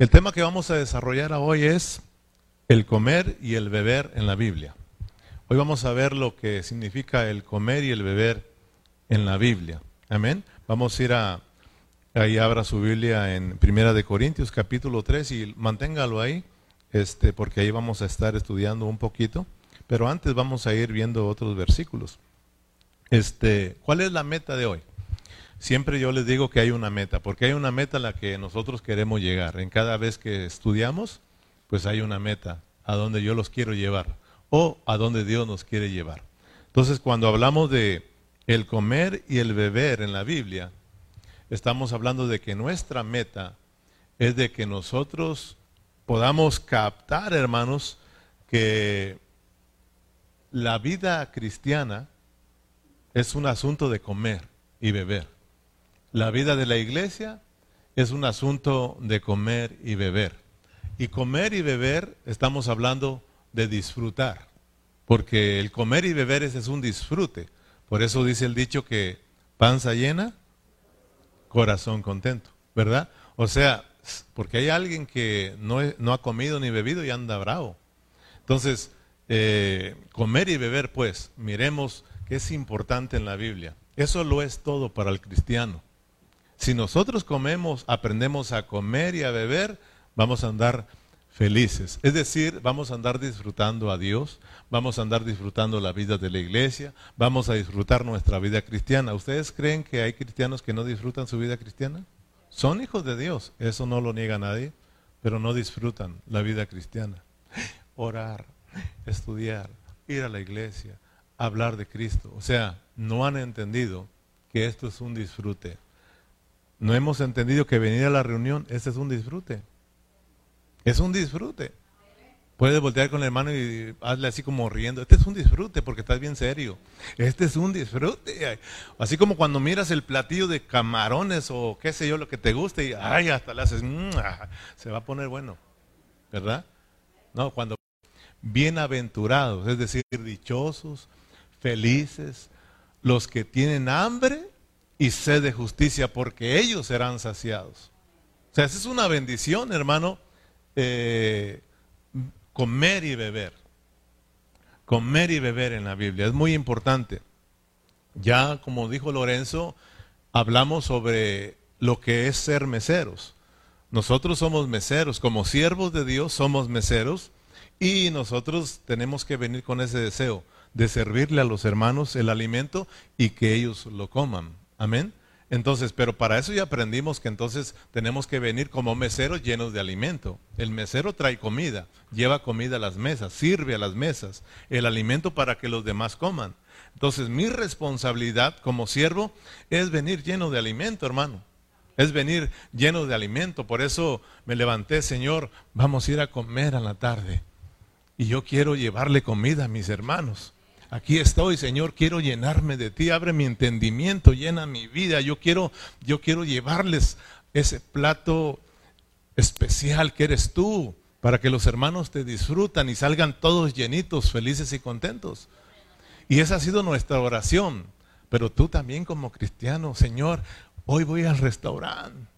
El tema que vamos a desarrollar hoy es el comer y el beber en la Biblia. Hoy vamos a ver lo que significa el comer y el beber en la Biblia. Amén. Vamos a ir a, ahí abra su Biblia en Primera de Corintios capítulo 3 y manténgalo ahí, este, porque ahí vamos a estar estudiando un poquito. Pero antes vamos a ir viendo otros versículos. Este, ¿cuál es la meta de hoy? Siempre yo les digo que hay una meta, porque hay una meta a la que nosotros queremos llegar. En cada vez que estudiamos, pues hay una meta a donde yo los quiero llevar o a donde Dios nos quiere llevar. Entonces, cuando hablamos de el comer y el beber en la Biblia, estamos hablando de que nuestra meta es de que nosotros podamos captar, hermanos, que la vida cristiana es un asunto de comer y beber. La vida de la iglesia es un asunto de comer y beber. Y comer y beber estamos hablando de disfrutar, porque el comer y beber es, es un disfrute. Por eso dice el dicho que panza llena, corazón contento, ¿verdad? O sea, porque hay alguien que no, no ha comido ni bebido y anda bravo. Entonces, eh, comer y beber, pues, miremos que es importante en la Biblia. Eso lo es todo para el cristiano. Si nosotros comemos, aprendemos a comer y a beber, vamos a andar felices. Es decir, vamos a andar disfrutando a Dios, vamos a andar disfrutando la vida de la iglesia, vamos a disfrutar nuestra vida cristiana. ¿Ustedes creen que hay cristianos que no disfrutan su vida cristiana? Son hijos de Dios, eso no lo niega nadie, pero no disfrutan la vida cristiana. Orar, estudiar, ir a la iglesia, hablar de Cristo. O sea, no han entendido que esto es un disfrute. No hemos entendido que venir a la reunión, este es un disfrute. Es un disfrute. Puedes voltear con el hermano y hazle así como riendo. Este es un disfrute porque estás bien serio. Este es un disfrute. Así como cuando miras el platillo de camarones o qué sé yo, lo que te guste y ay, hasta le haces, se va a poner bueno. ¿Verdad? No, cuando bienaventurados, es decir, dichosos, felices, los que tienen hambre y sed de justicia, porque ellos serán saciados. O sea, esa es una bendición, hermano, eh, comer y beber. Comer y beber en la Biblia, es muy importante. Ya, como dijo Lorenzo, hablamos sobre lo que es ser meseros. Nosotros somos meseros, como siervos de Dios somos meseros y nosotros tenemos que venir con ese deseo de servirle a los hermanos el alimento y que ellos lo coman. Amén. Entonces, pero para eso ya aprendimos que entonces tenemos que venir como meseros llenos de alimento. El mesero trae comida, lleva comida a las mesas, sirve a las mesas, el alimento para que los demás coman. Entonces, mi responsabilidad como siervo es venir lleno de alimento, hermano. Es venir lleno de alimento. Por eso me levanté, Señor, vamos a ir a comer a la tarde. Y yo quiero llevarle comida a mis hermanos aquí estoy, Señor, quiero llenarme de ti, abre mi entendimiento, llena mi vida. Yo quiero, yo quiero llevarles ese plato especial que eres tú, para que los hermanos te disfrutan y salgan todos llenitos, felices y contentos. Y esa ha sido nuestra oración. Pero tú también como cristiano, Señor, hoy voy al restaurante.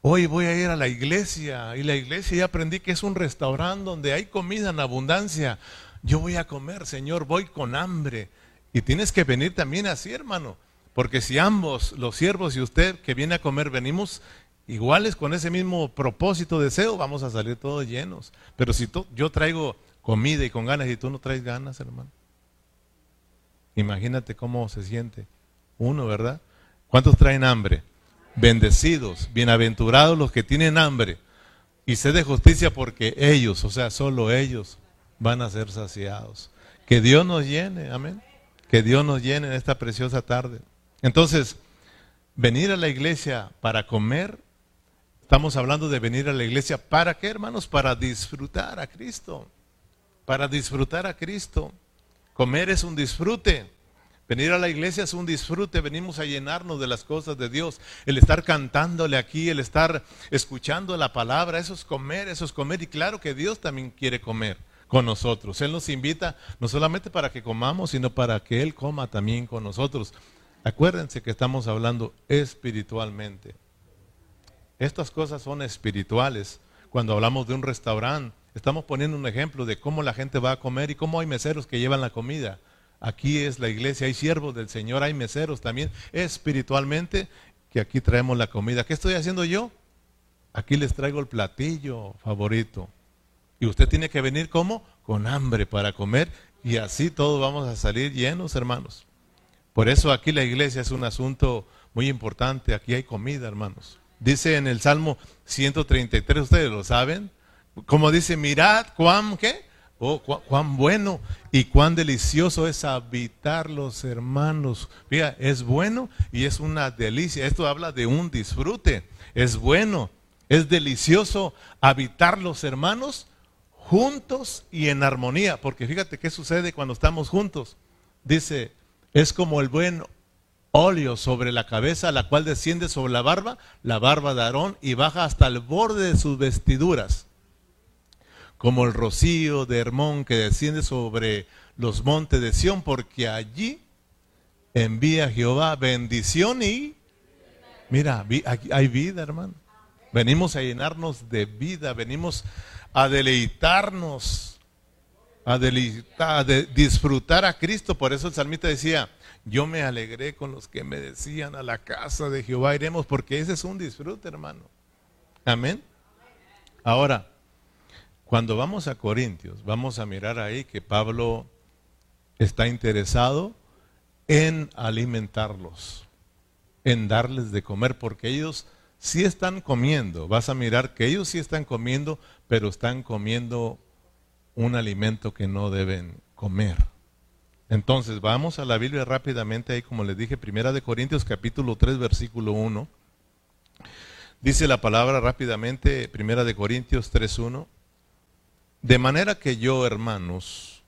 Hoy voy a ir a la iglesia y la iglesia ya aprendí que es un restaurante donde hay comida en abundancia, yo voy a comer, Señor, voy con hambre. Y tienes que venir también así, hermano. Porque si ambos, los siervos y usted que viene a comer, venimos iguales con ese mismo propósito, deseo, vamos a salir todos llenos. Pero si yo traigo comida y con ganas y tú no traes ganas, hermano. Imagínate cómo se siente uno, ¿verdad? ¿Cuántos traen hambre? Bendecidos, bienaventurados los que tienen hambre y sed de justicia porque ellos, o sea, solo ellos van a ser saciados. Que Dios nos llene, amén. Que Dios nos llene en esta preciosa tarde. Entonces, venir a la iglesia para comer, estamos hablando de venir a la iglesia para qué, hermanos? Para disfrutar a Cristo. Para disfrutar a Cristo. Comer es un disfrute. Venir a la iglesia es un disfrute, venimos a llenarnos de las cosas de Dios. El estar cantándole aquí, el estar escuchando la palabra, eso es comer, eso es comer. Y claro que Dios también quiere comer con nosotros. Él nos invita no solamente para que comamos, sino para que Él coma también con nosotros. Acuérdense que estamos hablando espiritualmente. Estas cosas son espirituales. cuando hablamos de un restaurante, estamos poniendo un ejemplo de cómo la gente va a comer y cómo hay meseros que llevan la comida. Aquí es la iglesia, hay siervos del Señor, hay meseros también espiritualmente que aquí traemos la comida. ¿Qué estoy haciendo yo? Aquí les traigo el platillo favorito. Y usted tiene que venir como con hambre para comer y así todos vamos a salir llenos, hermanos. Por eso aquí la iglesia es un asunto muy importante. Aquí hay comida, hermanos. Dice en el Salmo 133, ustedes lo saben, como dice, mirad cuán, ¿qué? Oh, cuán, bueno y cuán delicioso es habitar los hermanos. Mira, es bueno y es una delicia. Esto habla de un disfrute. Es bueno, es delicioso habitar los hermanos juntos y en armonía. Porque fíjate qué sucede cuando estamos juntos. Dice, es como el buen óleo sobre la cabeza, la cual desciende sobre la barba, la barba de Aarón, y baja hasta el borde de sus vestiduras. Como el rocío de Hermón que desciende sobre los montes de Sión, porque allí envía Jehová bendición y... Mira, hay vida, hermano. Venimos a llenarnos de vida, venimos a deleitarnos, a, deleitar, a disfrutar a Cristo. Por eso el salmista decía, yo me alegré con los que me decían a la casa de Jehová iremos, porque ese es un disfrute, hermano. Amén. Ahora, cuando vamos a Corintios, vamos a mirar ahí que Pablo está interesado en alimentarlos, en darles de comer, porque ellos sí están comiendo. Vas a mirar que ellos sí están comiendo, pero están comiendo un alimento que no deben comer. Entonces, vamos a la Biblia rápidamente, ahí como les dije, Primera de Corintios capítulo 3, versículo 1. Dice la palabra rápidamente, Primera de Corintios 1. De manera que yo, hermanos,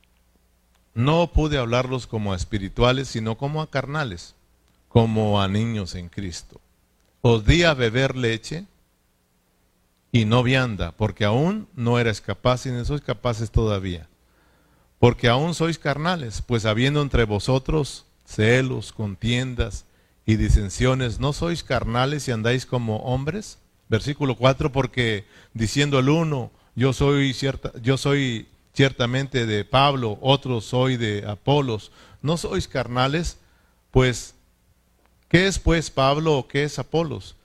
no pude hablarlos como a espirituales, sino como a carnales, como a niños en Cristo. Os di a beber leche y no vianda, porque aún no eres capaz y no sois capaces todavía. Porque aún sois carnales, pues habiendo entre vosotros celos, contiendas y disensiones, ¿no sois carnales y andáis como hombres? Versículo 4, porque diciendo el uno, yo soy, cierta, yo soy ciertamente de Pablo, otro soy de Apolos, ¿no sois carnales? Pues, ¿qué es pues Pablo o qué es Apolos?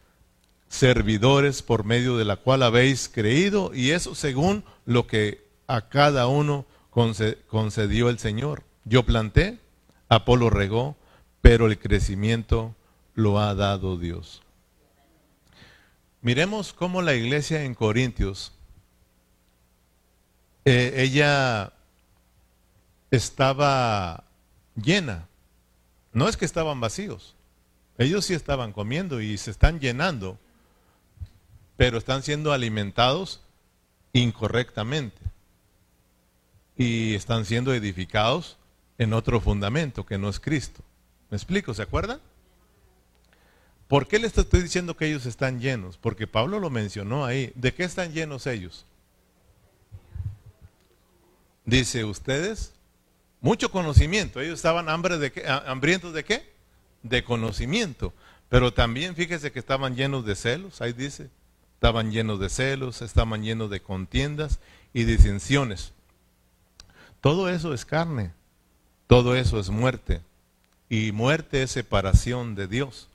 servidores por medio de la cual habéis creído, y eso según lo que a cada uno concedió el Señor. Yo planté, Apolo regó, pero el crecimiento lo ha dado Dios. Miremos cómo la iglesia en Corintios, eh, ella estaba llena. No es que estaban vacíos. Ellos sí estaban comiendo y se están llenando pero están siendo alimentados incorrectamente y están siendo edificados en otro fundamento que no es Cristo. ¿Me explico? ¿Se acuerdan? ¿Por qué les estoy diciendo que ellos están llenos? Porque Pablo lo mencionó ahí. ¿De qué están llenos ellos? Dice ustedes, mucho conocimiento. Ellos estaban hambre de qué? hambrientos de qué? De conocimiento. Pero también fíjese que estaban llenos de celos. Ahí dice, estaban llenos de celos, estaban llenos de contiendas y disensiones. Todo eso es carne, todo eso es muerte. Y muerte es separación de Dios.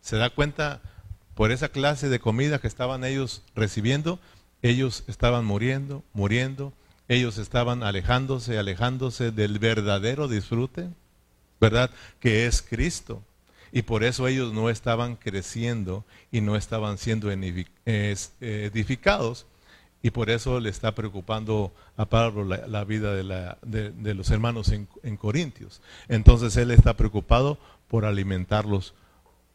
¿Se da cuenta? Por esa clase de comida que estaban ellos recibiendo, ellos estaban muriendo, muriendo, ellos estaban alejándose, alejándose del verdadero disfrute, ¿verdad? Que es Cristo. Y por eso ellos no estaban creciendo y no estaban siendo edificados. Y por eso le está preocupando a Pablo la, vida de, los hermanos en, en, Corintios. Entonces él está preocupado por alimentarlos,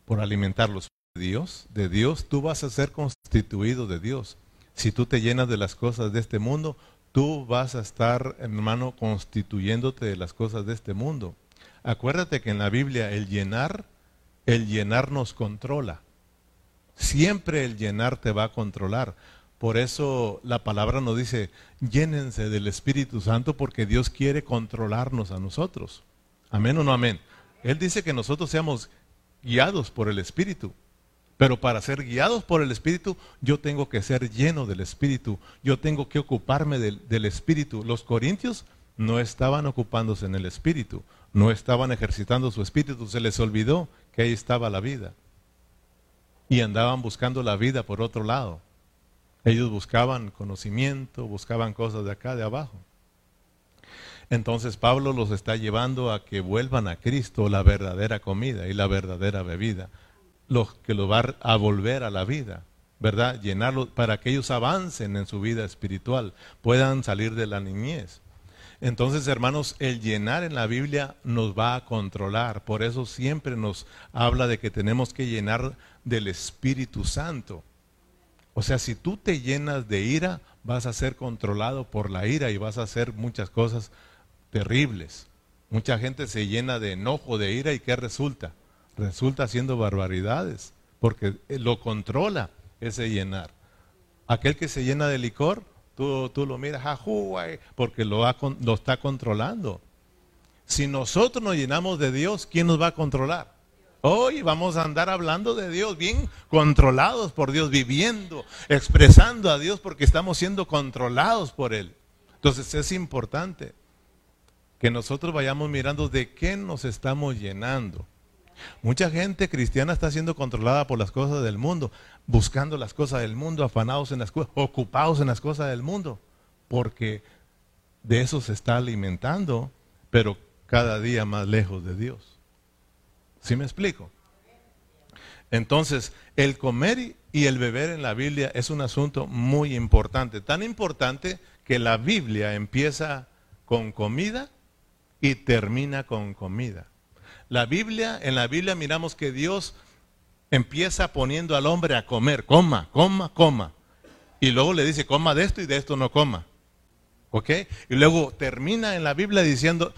por alimentarlos. De Dios, de Dios, tú vas a ser constituido de Dios. Si tú te llenas de las cosas de este mundo, tú vas a estar, hermano, constituyéndote de las cosas de este mundo. Acuérdate que en la Biblia el llenar el llenar nos controla. Siempre el llenar te va a controlar. Por eso la palabra nos dice, llénense del Espíritu Santo porque Dios quiere controlarnos a nosotros. Amén o no amén. Él dice que nosotros seamos guiados por el Espíritu. Pero para ser guiados por el Espíritu, yo tengo que ser lleno del Espíritu. Yo tengo que ocuparme del, del, Espíritu. Los corintios no estaban ocupándose en el Espíritu. No estaban ejercitando su Espíritu. Se les olvidó que ahí estaba la vida. Y andaban buscando la vida por otro lado. Ellos buscaban conocimiento, buscaban cosas de acá, de abajo. Entonces Pablo los está llevando a que vuelvan a Cristo la verdadera comida y la verdadera bebida los que lo va a volver a la vida, ¿verdad? Llenarlo para que ellos avancen en su vida espiritual, puedan salir de la niñez. Entonces, hermanos, el llenar en la Biblia nos va a controlar. Por eso siempre nos habla de que tenemos que llenar del Espíritu Santo. O sea, si tú te llenas de ira, vas a ser controlado por la ira y vas a hacer muchas cosas terribles. Mucha gente se llena de enojo, de ira y ¿qué resulta? resulta haciendo barbaridades, porque lo controla ese llenar. Aquel que se llena de licor, tú, lo miras, porque lo, lo está controlando. Si nosotros nos llenamos de Dios, ¿quién nos va a controlar? Hoy vamos a andar hablando de Dios, bien controlados por Dios, viviendo, expresando a Dios porque estamos siendo controlados por Él. Entonces es importante que nosotros vayamos mirando de qué nos estamos llenando. Mucha gente cristiana está siendo controlada por las cosas del mundo, buscando las cosas del mundo, afanados en las cosas, ocupados en las cosas del mundo, porque de eso se está alimentando, pero cada día más lejos de Dios. ¿Sí me explico? Entonces, el comer y el beber en la Biblia es un asunto muy importante, tan importante que la Biblia empieza con comida y termina con comida. La Biblia, en la Biblia miramos que Dios empieza poniendo al hombre a comer, coma, coma, coma. Y luego le dice, coma de esto y de esto no coma. ¿Ok? Y luego termina en la Biblia diciendo,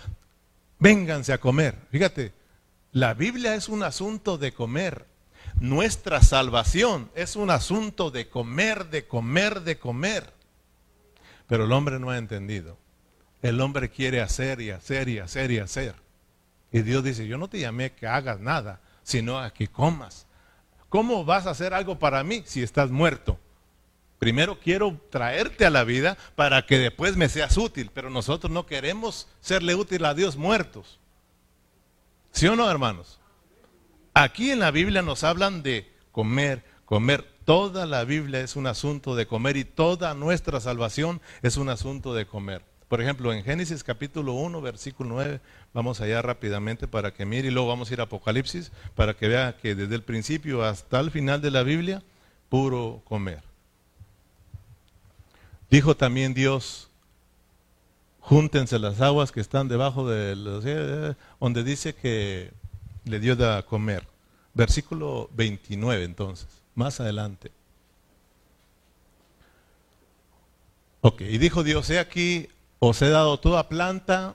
vénganse a comer. Fíjate, la Biblia es un asunto de comer. Nuestra salvación es un asunto de comer, de comer, de comer. Pero el hombre no ha entendido. El hombre quiere hacer y hacer y hacer y hacer. Y Dios dice, yo no te llamé que hagas nada, sino a que comas. ¿Cómo vas a hacer algo para mí si estás muerto? Primero quiero traerte a la vida para que después me seas útil, pero nosotros no queremos serle útil a Dios muertos. ¿Sí o no, hermanos? Aquí en la Biblia nos hablan de comer, comer. Toda la Biblia es un asunto de comer y toda nuestra salvación es un asunto de comer. Por ejemplo, en Génesis capítulo 1, versículo 9, vamos allá rápidamente para que mire y luego vamos a ir a Apocalipsis para que vea que desde el principio hasta el final de la Biblia, puro comer. Dijo también Dios, júntense las aguas que están debajo de donde dice que le dio de comer. Versículo 29 entonces, más adelante. Ok, y dijo Dios, he aquí, os he dado toda planta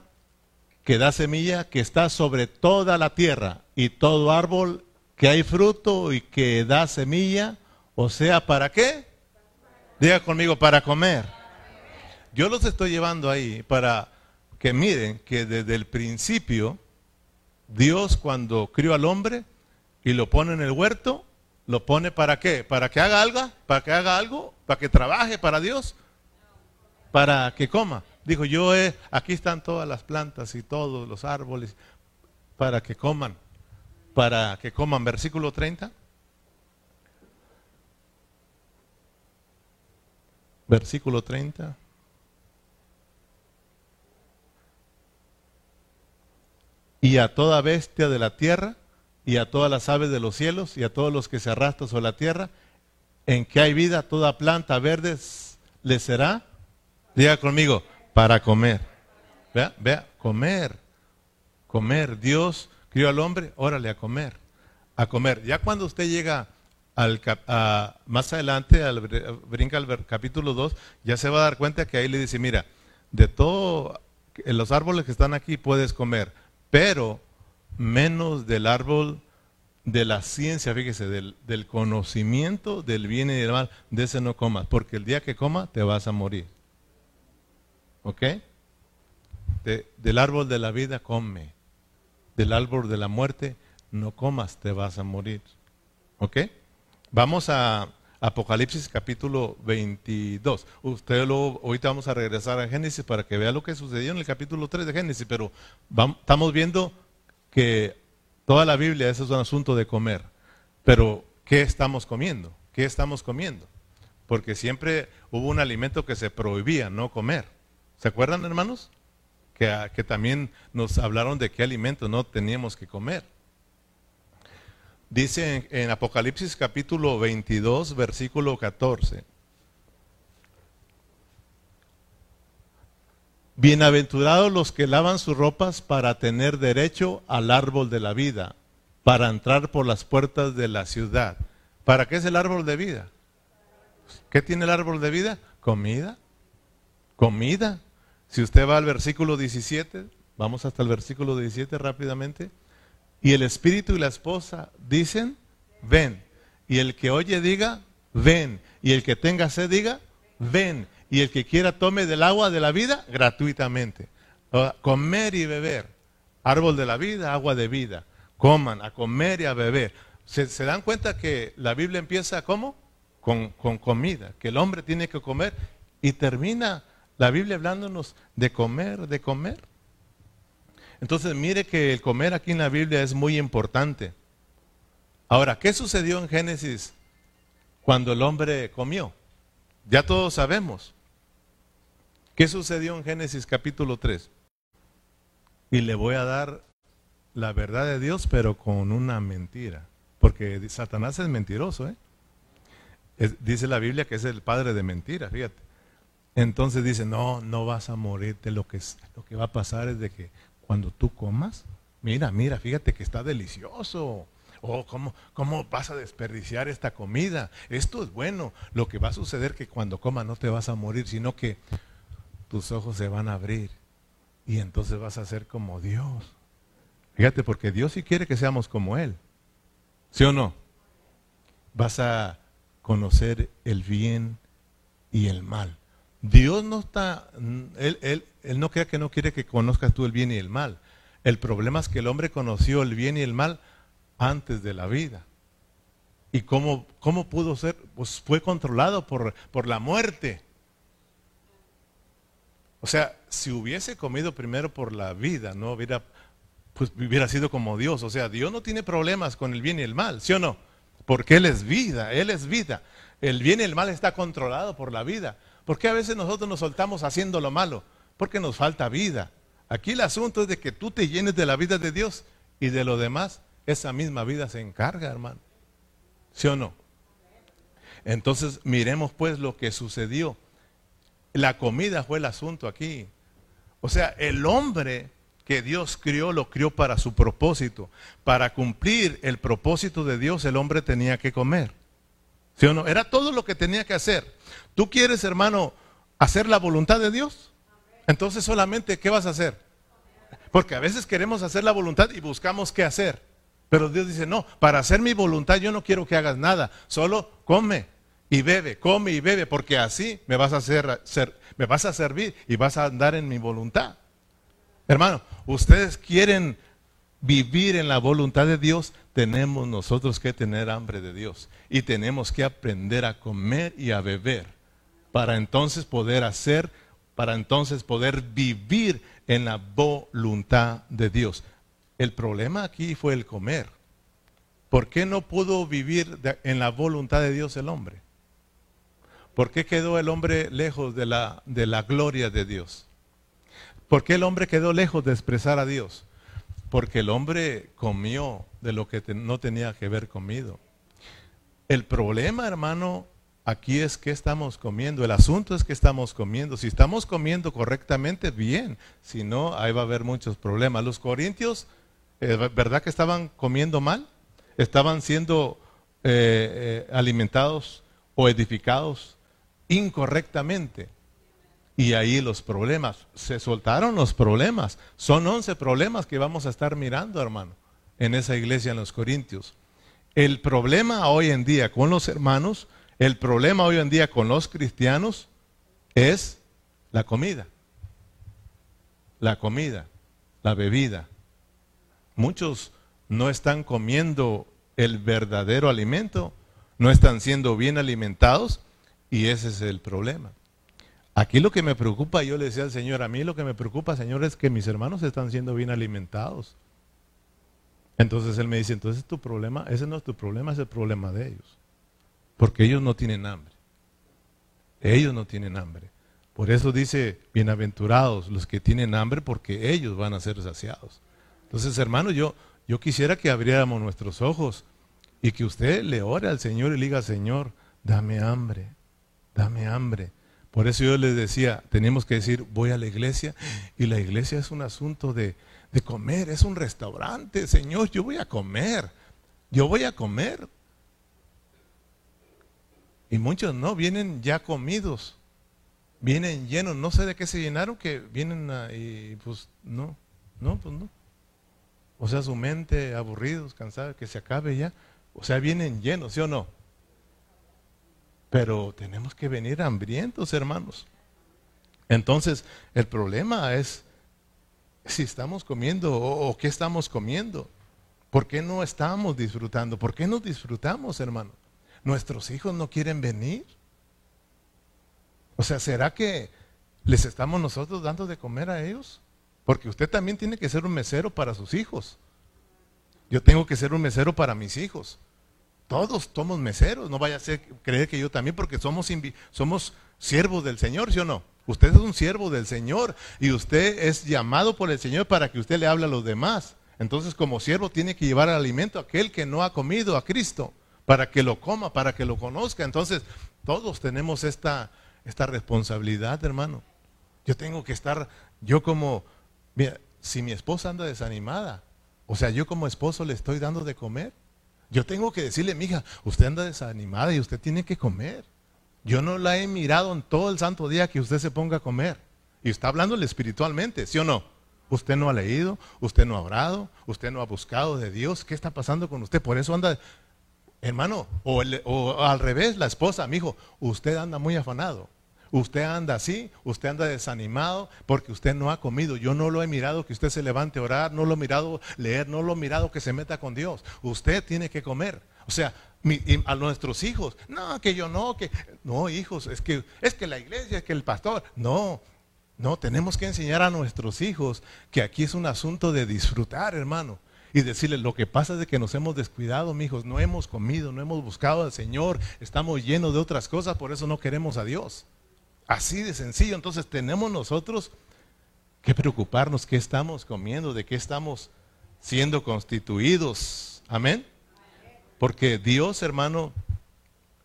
que da semilla, que está sobre toda la tierra, y todo árbol que hay fruto y que da semilla, o sea, ¿para qué? Diga conmigo, para comer. Yo los estoy llevando ahí para que miren que desde el principio, Dios cuando crió al hombre y lo pone en el huerto, lo pone para qué? ¿Para que haga algo? ¿Para que haga algo? ¿Para que trabaje para Dios? ¿Para que coma? Dijo, yo he, aquí están todas las plantas y todos los árboles para que coman, para que coman. Versículo 30. Versículo 30. Y a toda bestia de la tierra, y a todas las aves de los cielos, y a todos los que se arrastran sobre la tierra, en que hay vida, toda planta verde le será, diga conmigo, para comer. Vea, vea, comer. Comer. Dios crió al hombre, órale, a comer. A comer. Ya cuando usted llega al, más adelante, al, brinca al capítulo 2, ya se va a dar cuenta que ahí le dice, mira, de todo, en los árboles que están aquí puedes comer, pero menos del árbol de la ciencia, fíjese, del, del conocimiento del bien y del mal, de ese no comas, porque el día que coma te vas a morir. ¿Ok? del árbol de la vida come. Del árbol de la muerte no comas, te vas a morir. ¿Ok? Vamos a Apocalipsis capítulo 22. Usted lo, ahorita vamos a regresar a Génesis para que vea lo que sucedió en el capítulo 3 de Génesis, pero estamos viendo que toda la Biblia es un asunto de comer. Pero, ¿qué estamos comiendo? ¿Qué estamos comiendo? Porque siempre hubo un alimento que se prohibía no comer. ¿Se acuerdan, hermanos? Que, que también nos hablaron de qué alimento no teníamos que comer. Dice en, Apocalipsis capítulo 22, versículo 14. Bienaventurados los que lavan sus ropas para tener derecho al árbol de la vida, para entrar por las puertas de la ciudad. ¿Para qué es el árbol de vida? ¿Qué tiene el árbol de vida? Comida. Comida. Si usted va al versículo 17, vamos hasta el versículo 17 rápidamente. Y el espíritu y la esposa dicen, ven. Y el que oye diga, ven. Y el que tenga sed diga, ven. Y el que quiera tome del agua de la vida gratuitamente. Comer y beber. Árbol de la vida, agua de vida. Coman, a comer y a beber. ¿Se, dan cuenta que la Biblia empieza ¿cómo? Con, con comida, que el hombre tiene que comer y termina la Biblia hablándonos de comer, de comer. Entonces mire que el comer aquí en la Biblia es muy importante. Ahora, ¿qué sucedió en Génesis cuando el hombre comió? Ya todos sabemos. ¿Qué sucedió en Génesis capítulo 3? Y le voy a dar la verdad de Dios, pero con una mentira. Porque Satanás es mentiroso, ¿eh? dice la Biblia que es el padre de mentiras, fíjate. Entonces dice, no, no vas a morirte. Lo que, lo que va a pasar es de que cuando tú comas, mira, mira, fíjate que está delicioso. Oh, ¿cómo, ¿cómo vas a desperdiciar esta comida? Esto es bueno. Lo que va a suceder es que cuando comas no te vas a morir, sino que tus ojos se van a abrir y entonces vas a ser como Dios. Fíjate, porque Dios sí quiere que seamos como Él. ¿Sí o no? Vas a conocer el bien y el mal. Dios no está, él, él, él no crea que no quiere que conozcas tú el bien y el mal. El problema es que el hombre conoció el bien y el mal antes de la vida. ¿Y cómo, cómo pudo ser? Pues fue controlado por, por la muerte. O sea, si hubiese comido primero por la vida, no hubiera, pues hubiera sido como Dios. O sea, Dios no tiene problemas con el bien y el mal, ¿sí o no? Porque Él es vida, Él es vida. El bien y el mal está controlado por la vida. ¿Por qué a veces nosotros nos soltamos haciendo lo malo? Porque nos falta vida. Aquí el asunto es de que tú te llenes de la vida de Dios y de lo demás, esa misma vida se encarga, hermano. ¿Sí o no? Entonces miremos pues lo que sucedió. La comida fue el asunto aquí. O sea, el hombre que Dios crió, lo crió para su propósito. Para cumplir el propósito de Dios, el hombre tenía que comer. ¿Sí o no? Era todo lo que tenía que hacer. ¿Tú quieres, hermano, hacer la voluntad de Dios? Entonces solamente, ¿qué vas a hacer? Porque a veces queremos hacer la voluntad y buscamos qué hacer. Pero Dios dice, no, para hacer mi voluntad yo no quiero que hagas nada, solo come y bebe, come y bebe, porque así me vas a hacer, ser, me vas a servir y vas a andar en mi voluntad. Hermano, ustedes quieren vivir en la voluntad de Dios, tenemos nosotros que tener hambre de Dios y tenemos que aprender a comer y a beber para entonces poder hacer, para entonces poder vivir en la voluntad de Dios. El problema aquí fue el comer. ¿Por qué no pudo vivir en la voluntad de Dios el hombre? ¿Por qué quedó el hombre lejos de la, de la gloria de Dios? ¿Por qué el hombre quedó lejos de expresar a Dios? Porque el hombre comió de lo que no tenía que ver comido. El problema, hermano, aquí es que estamos comiendo. El asunto es que estamos comiendo. Si estamos comiendo correctamente, bien. Si no, ahí va a haber muchos problemas. Los corintios, eh, ¿verdad que estaban comiendo mal? Estaban siendo eh, eh, alimentados o edificados incorrectamente. Y ahí los problemas, se soltaron los problemas. Son 11 problemas que vamos a estar mirando, hermano, en esa iglesia en los Corintios. El problema hoy en día con los hermanos, el problema hoy en día con los cristianos es la comida. La comida, la bebida. Muchos no están comiendo el verdadero alimento no están siendo bien alimentados y ese es el problema. Aquí lo que me preocupa, yo le decía al Señor, a mí lo que me preocupa, Señor, es que mis hermanos están siendo bien alimentados. Entonces Él me dice, entonces tu problema, ese no es tu problema, es el problema de ellos. Porque ellos no tienen hambre. Ellos no tienen hambre. Por eso dice, bienaventurados los que tienen hambre, porque ellos van a ser saciados. Entonces, hermano, yo, yo quisiera que abriéramos nuestros ojos y que usted le ore al Señor y le diga, Señor, dame hambre, dame hambre. Por eso yo les decía, tenemos que decir, voy a la iglesia y la iglesia es un asunto de, de comer, es un restaurante, Señor, yo voy a comer, yo voy a comer. Y muchos no, vienen ya comidos, vienen llenos, no sé de qué se llenaron, que vienen y pues no, no, pues no. O sea, su mente aburridos, cansados, que se acabe ya. O sea, vienen llenos, ¿sí o no? Pero tenemos que venir hambrientos, hermanos. Entonces, el problema es si estamos comiendo o, qué estamos comiendo. ¿Por qué no estamos disfrutando? ¿Por qué no disfrutamos, hermano? ¿Nuestros hijos no quieren venir? O sea, ¿será que les estamos nosotros dando de comer a ellos? Porque usted también tiene que ser un mesero para sus hijos. Yo tengo que ser un mesero para mis hijos. Todos somos meseros, no vaya a ser creer que yo también, porque somos, somos siervos del Señor, ¿sí o no? Usted es un siervo del Señor y usted es llamado por el Señor para que usted le hable a los demás. Entonces, como siervo, tiene que llevar el alimento a aquel que no ha comido a Cristo, para que lo coma, para que lo conozca. Entonces, todos tenemos esta, esta responsabilidad, hermano. Yo tengo que estar, yo como Mira, si mi esposa anda desanimada, o sea, yo como esposo le estoy dando de comer, yo tengo que decirle, mija, usted anda desanimada y usted tiene que comer. Yo no la he mirado en todo el santo día que usted se ponga a comer. Y está hablándole espiritualmente, ¿sí o no? Usted no ha leído, usted no ha orado, usted no ha buscado de Dios. ¿Qué está pasando con usted? Por eso anda, hermano, o, o al revés, la esposa, mi hijo, usted anda muy afanado. Usted anda así, usted anda desanimado porque usted no ha comido. Yo no lo he mirado que usted se levante a orar, no lo he mirado leer, no lo he mirado que se meta con Dios. Usted tiene que comer. O sea, a nuestros hijos, no, que yo no, que no, hijos, es que es que la iglesia, es que el pastor, no. No, tenemos que enseñar a nuestros hijos que aquí es un asunto de disfrutar, hermano y decirles, lo que pasa es de que nos hemos descuidado, hijos, no hemos comido, no hemos buscado al Señor, estamos llenos de otras cosas, por eso no queremos a Dios. Así de sencillo. Entonces tenemos nosotros que preocuparnos qué estamos comiendo, de qué estamos siendo constituidos. Amén. Porque Dios, hermano,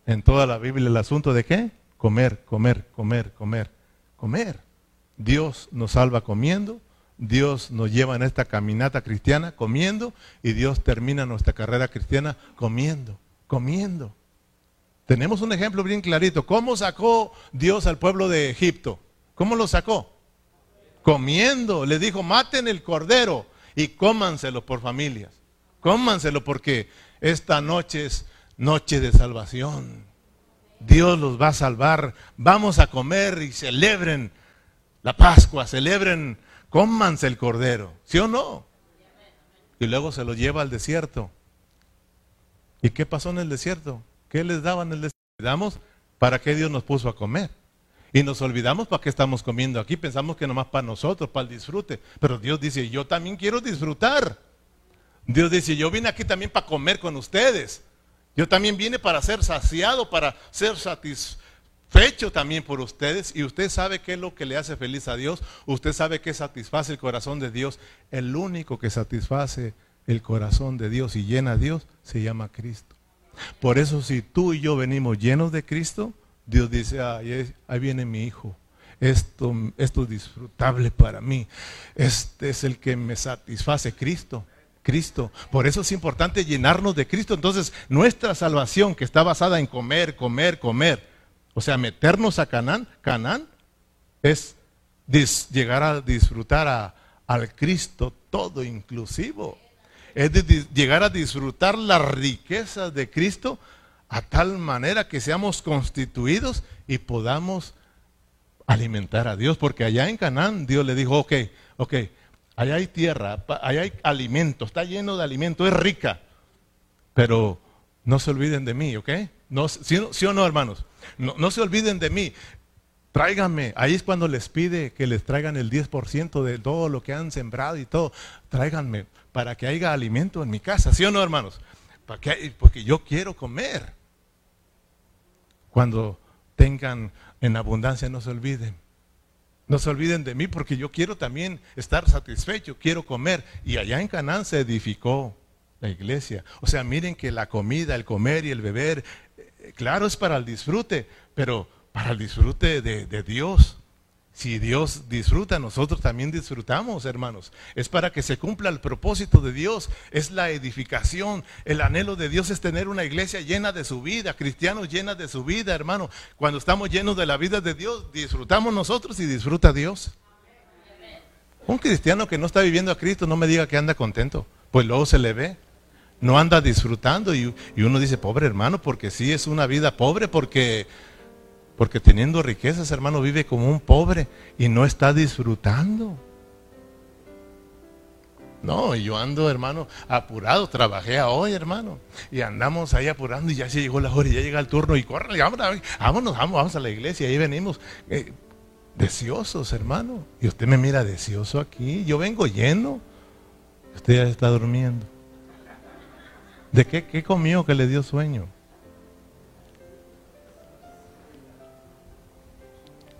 en toda la Biblia, el asunto de qué? Comer, comer, comer, comer, comer. Dios nos salva comiendo, Dios nos lleva en esta caminata cristiana comiendo y Dios termina nuestra carrera cristiana comiendo, comiendo. Tenemos un ejemplo bien clarito. ¿Cómo sacó Dios al pueblo de Egipto? ¿Cómo lo sacó? Comiendo. Le dijo, maten el cordero y cómanselo por familias. Cómanselo porque esta noche es noche de salvación. Dios los va a salvar. Vamos a comer y celebren la Pascua, celebren, cómanse el cordero. ¿Sí o no? Y luego se lo lleva al desierto. ¿Y qué pasó en el desierto? ¿Qué les daban el desierto? para qué Dios nos puso a comer. Y nos olvidamos para qué estamos comiendo aquí. Pensamos que nomás para nosotros, para el disfrute. Pero Dios dice, yo también quiero disfrutar. Dios dice, yo vine aquí también para comer con ustedes. Yo también vine para ser saciado, para ser satisfecho también por ustedes. Y usted sabe qué es lo que le hace feliz a Dios. Usted sabe qué satisface el corazón de Dios. El único que satisface el corazón de Dios y llena a Dios se llama Cristo. Por eso si tú y yo venimos llenos de Cristo, Dios dice, ahí, viene mi hijo. Esto, esto es disfrutable para mí. Este es el que me satisface, Cristo. Cristo. Por eso es importante llenarnos de Cristo. Entonces, nuestra salvación que está basada en comer, comer, comer, o sea, meternos a Canaán, Canaán es llegar a disfrutar al Cristo todo inclusivo es llegar a disfrutar las riquezas de Cristo a tal manera que seamos constituidos y podamos alimentar a Dios. Porque allá en Canaán Dios le dijo, ok, ok, allá hay tierra, allá hay alimento, está lleno de alimento, es rica. Pero no se olviden de mí, ¿ok? No, ¿sí, o no, hermanos? No, no se olviden de mí. Tráiganme. Ahí es cuando les pide que les traigan el 10% de todo lo que han sembrado y todo. Tráiganme para que haya alimento en mi casa. ¿Sí o no, hermanos? porque yo quiero comer. Cuando tengan en abundancia, no se olviden. No se olviden de mí porque yo quiero también estar satisfecho, quiero comer. Y allá en Canaán se edificó la iglesia. O sea, miren que la comida, el comer y el beber, claro, es para el disfrute, pero para el disfrute de, Dios. Si Dios disfruta, nosotros también disfrutamos, hermanos. Es para que se cumpla el propósito de Dios. Es la edificación. El anhelo de Dios es tener una iglesia llena de su vida, cristianos llenas de su vida, hermano. Cuando estamos llenos de la vida de Dios, disfrutamos nosotros y disfruta Dios. Un cristiano que no está viviendo a Cristo, no me diga que anda contento, pues luego se le ve. No anda disfrutando y, uno dice, pobre hermano, porque sí es una vida pobre, porque porque teniendo riquezas, hermano, vive como un pobre y no está disfrutando. No, yo ando, hermano, apurado. Trabajé hoy, hermano. Y andamos ahí apurando y ya se llegó la hora y ya llega el turno y corre, vámonos, vámonos, vamos, a la iglesia. Ahí venimos. Eh, deseosos, hermano. Y usted me mira deseoso aquí. Yo vengo lleno. Usted ya está durmiendo. ¿De qué, qué comió que le dio sueño?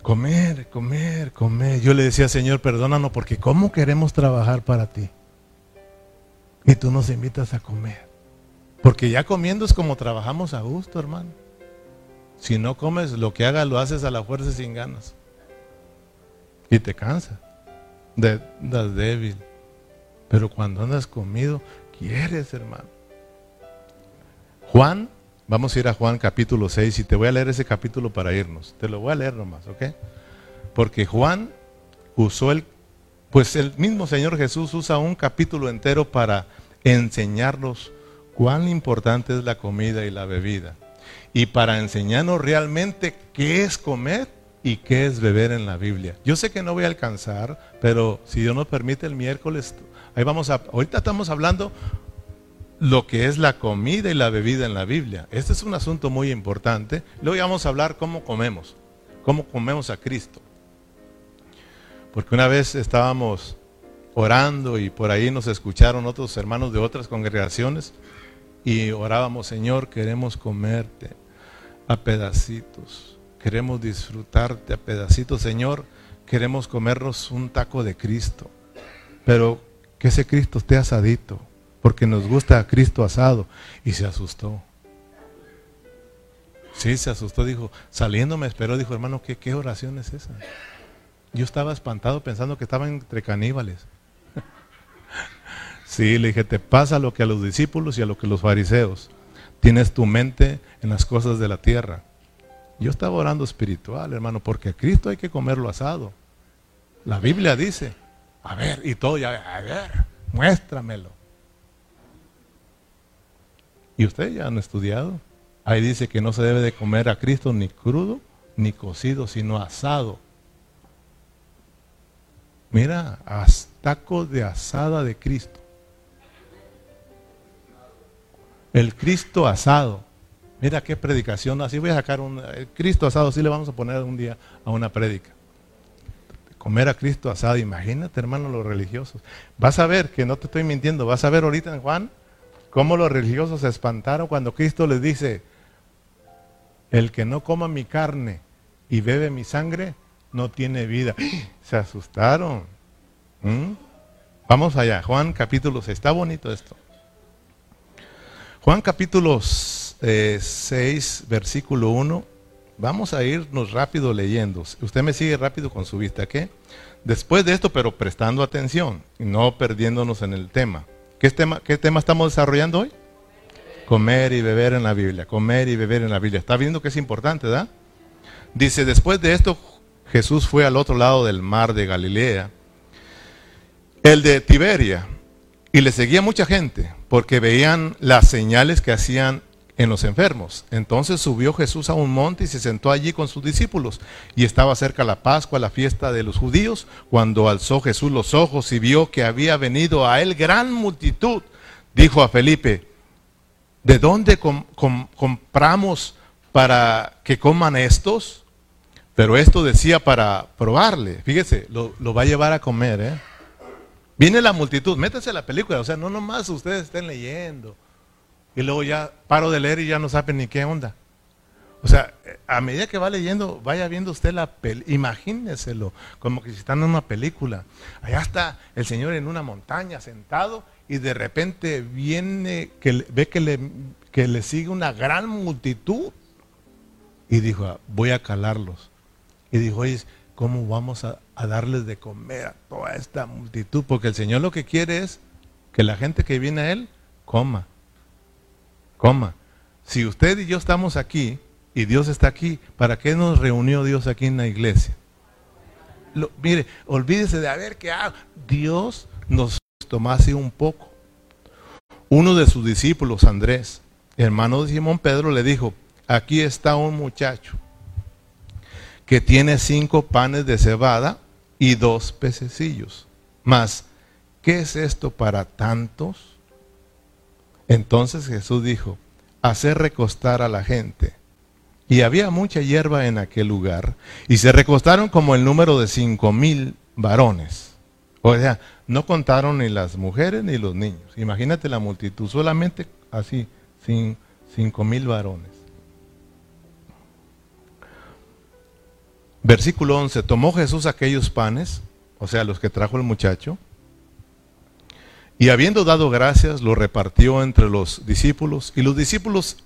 Comer, comer, comer. Yo le decía, Señor, perdónanos porque ¿cómo queremos trabajar para ti? Y tú nos invitas a comer. Porque ya comiendo es como trabajamos a gusto, hermano. Si no comes, lo que hagas lo haces a la fuerza sin ganas. Y te cansas. andas débil. Pero cuando andas comido, quieres, hermano. Juan Vamos a ir a Juan capítulo 6 y te voy a leer ese capítulo para irnos. Te lo voy a leer nomás, ¿ok? Porque Juan usó el, pues el mismo Señor Jesús usa un capítulo entero para enseñarnos cuán importante es la comida y la bebida. Y para enseñarnos realmente qué es comer y qué es beber en la Biblia. Yo sé que no voy a alcanzar, pero si Dios nos permite el miércoles, ahí vamos a, ahorita estamos hablando lo que es la comida y la bebida en la Biblia. Este es un asunto muy importante. Luego vamos a hablar cómo comemos, cómo comemos a Cristo. Porque una vez estábamos orando y por ahí nos escucharon otros hermanos de otras congregaciones y orábamos, Señor, queremos comerte a pedacitos, queremos disfrutarte a pedacitos, Señor, queremos comernos un taco de Cristo, pero que ese Cristo esté asadito, porque nos gusta a Cristo asado. Y se asustó. Sí, se asustó, dijo, saliendo me esperó, dijo, hermano, ¿qué, qué oración es esa? Yo estaba espantado pensando que estaban entre caníbales. sí, le dije, te pasa lo que a los discípulos y a lo que los fariseos. Tienes tu mente en las cosas de la tierra. Yo estaba orando espiritual, hermano, porque a Cristo hay que comerlo asado. La Biblia dice, a ver, y todo, ya, a ver, muéstramelo. Y ustedes ya han estudiado. Ahí dice que no se debe de comer a Cristo ni crudo ni cocido, sino asado. Mira, taco de asada de Cristo. El Cristo asado. Mira qué predicación. Así voy a sacar un el Cristo asado. Así le vamos a poner un día a una prédica. Comer a Cristo asado. Imagínate, hermano, los religiosos. Vas a ver que no te estoy mintiendo. Vas a ver ahorita en Juan cómo los religiosos se espantaron cuando Cristo les dice, el que no coma mi carne y bebe mi sangre, no tiene vida. Se asustaron. ¿Mm? Vamos allá, Juan capítulo 6. Está bonito esto. Juan capítulo 6, eh, versículo 1. Vamos a irnos rápido leyendo. Usted me sigue rápido con su vista, ¿qué? Después de esto, pero prestando atención y no perdiéndonos en el tema. ¿Qué tema, ¿Qué tema estamos desarrollando hoy? Comer y beber en la Biblia, comer y beber en la Biblia. Está viendo que es importante, ¿verdad? Dice, después de esto, Jesús fue al otro lado del mar de Galilea, el de Tiberia, y le seguía mucha gente, porque veían las señales que hacían en los enfermos. Entonces subió Jesús a un monte y se sentó allí con sus discípulos. Y estaba cerca la Pascua, la fiesta de los judíos, cuando alzó Jesús los ojos y vio que había venido a él gran multitud. Dijo a Felipe, ¿de dónde compramos para que coman estos, pero esto decía para probarle. Fíjese, lo, va a llevar a comer, ¿eh? Viene la multitud, métese a la película, o sea, no nomás ustedes estén leyendo. Y luego ya paro de leer y ya no saben ni qué onda. O sea, a medida que va leyendo, vaya viendo usted la película, imagíneselo, como que si están en una película. Allá está el Señor en una montaña sentado y de repente viene, que ve que le, que le sigue una gran multitud. Y dijo, voy a calarlos. Y dijo, oye, ¿cómo vamos a, a darles de comer a toda esta multitud? Porque el Señor lo que quiere es que la gente que viene a Él coma. Coma. Si usted y yo estamos aquí, y Dios está aquí. ¿Para qué nos reunió Dios aquí en la iglesia? mire, olvídese de a ver qué hago. Dios nos tomase un poco. Uno de sus discípulos, Andrés, hermano de Simón Pedro, le dijo, aquí está un muchacho que tiene cinco panes de cebada y dos pececillos. Mas, ¿qué es esto para tantos? Entonces Jesús dijo, hacer recostar a la gente. Y había mucha hierba en aquel lugar, y se recostaron como el número de cinco mil varones. O sea, no contaron ni las mujeres ni los niños. Imagínate la multitud, solamente así, cinco mil varones. Versículo 11, tomó Jesús aquellos panes, o sea, los que trajo el muchacho, y habiendo dado gracias, lo repartió entre los discípulos, y los discípulos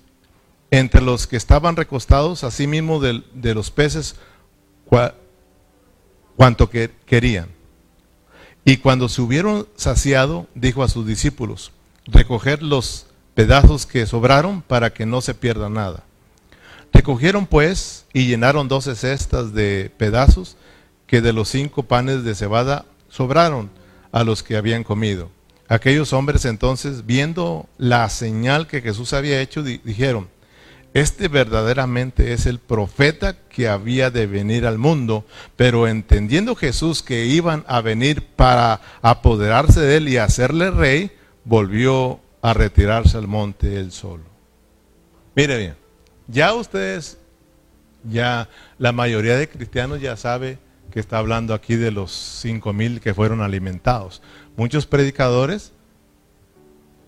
entre los que estaban recostados, asimismo de, de los peces, cuanto que querían. Y cuando se hubieron saciado, dijo a sus discípulos, recoger los pedazos que sobraron para que no se pierda nada. Recogieron pues y llenaron doce cestas de pedazos que de los cinco panes de cebada sobraron a los que habían comido. Aquellos hombres entonces, viendo la señal que Jesús había hecho, dijeron, este verdaderamente es el profeta que había de venir al mundo, pero entendiendo Jesús que iban a venir para apoderarse de él y hacerle rey, volvió a retirarse al monte él solo. Mire bien, ya ustedes, ya la mayoría de cristianos ya sabe que está hablando aquí de los cinco mil que fueron alimentados. Muchos predicadores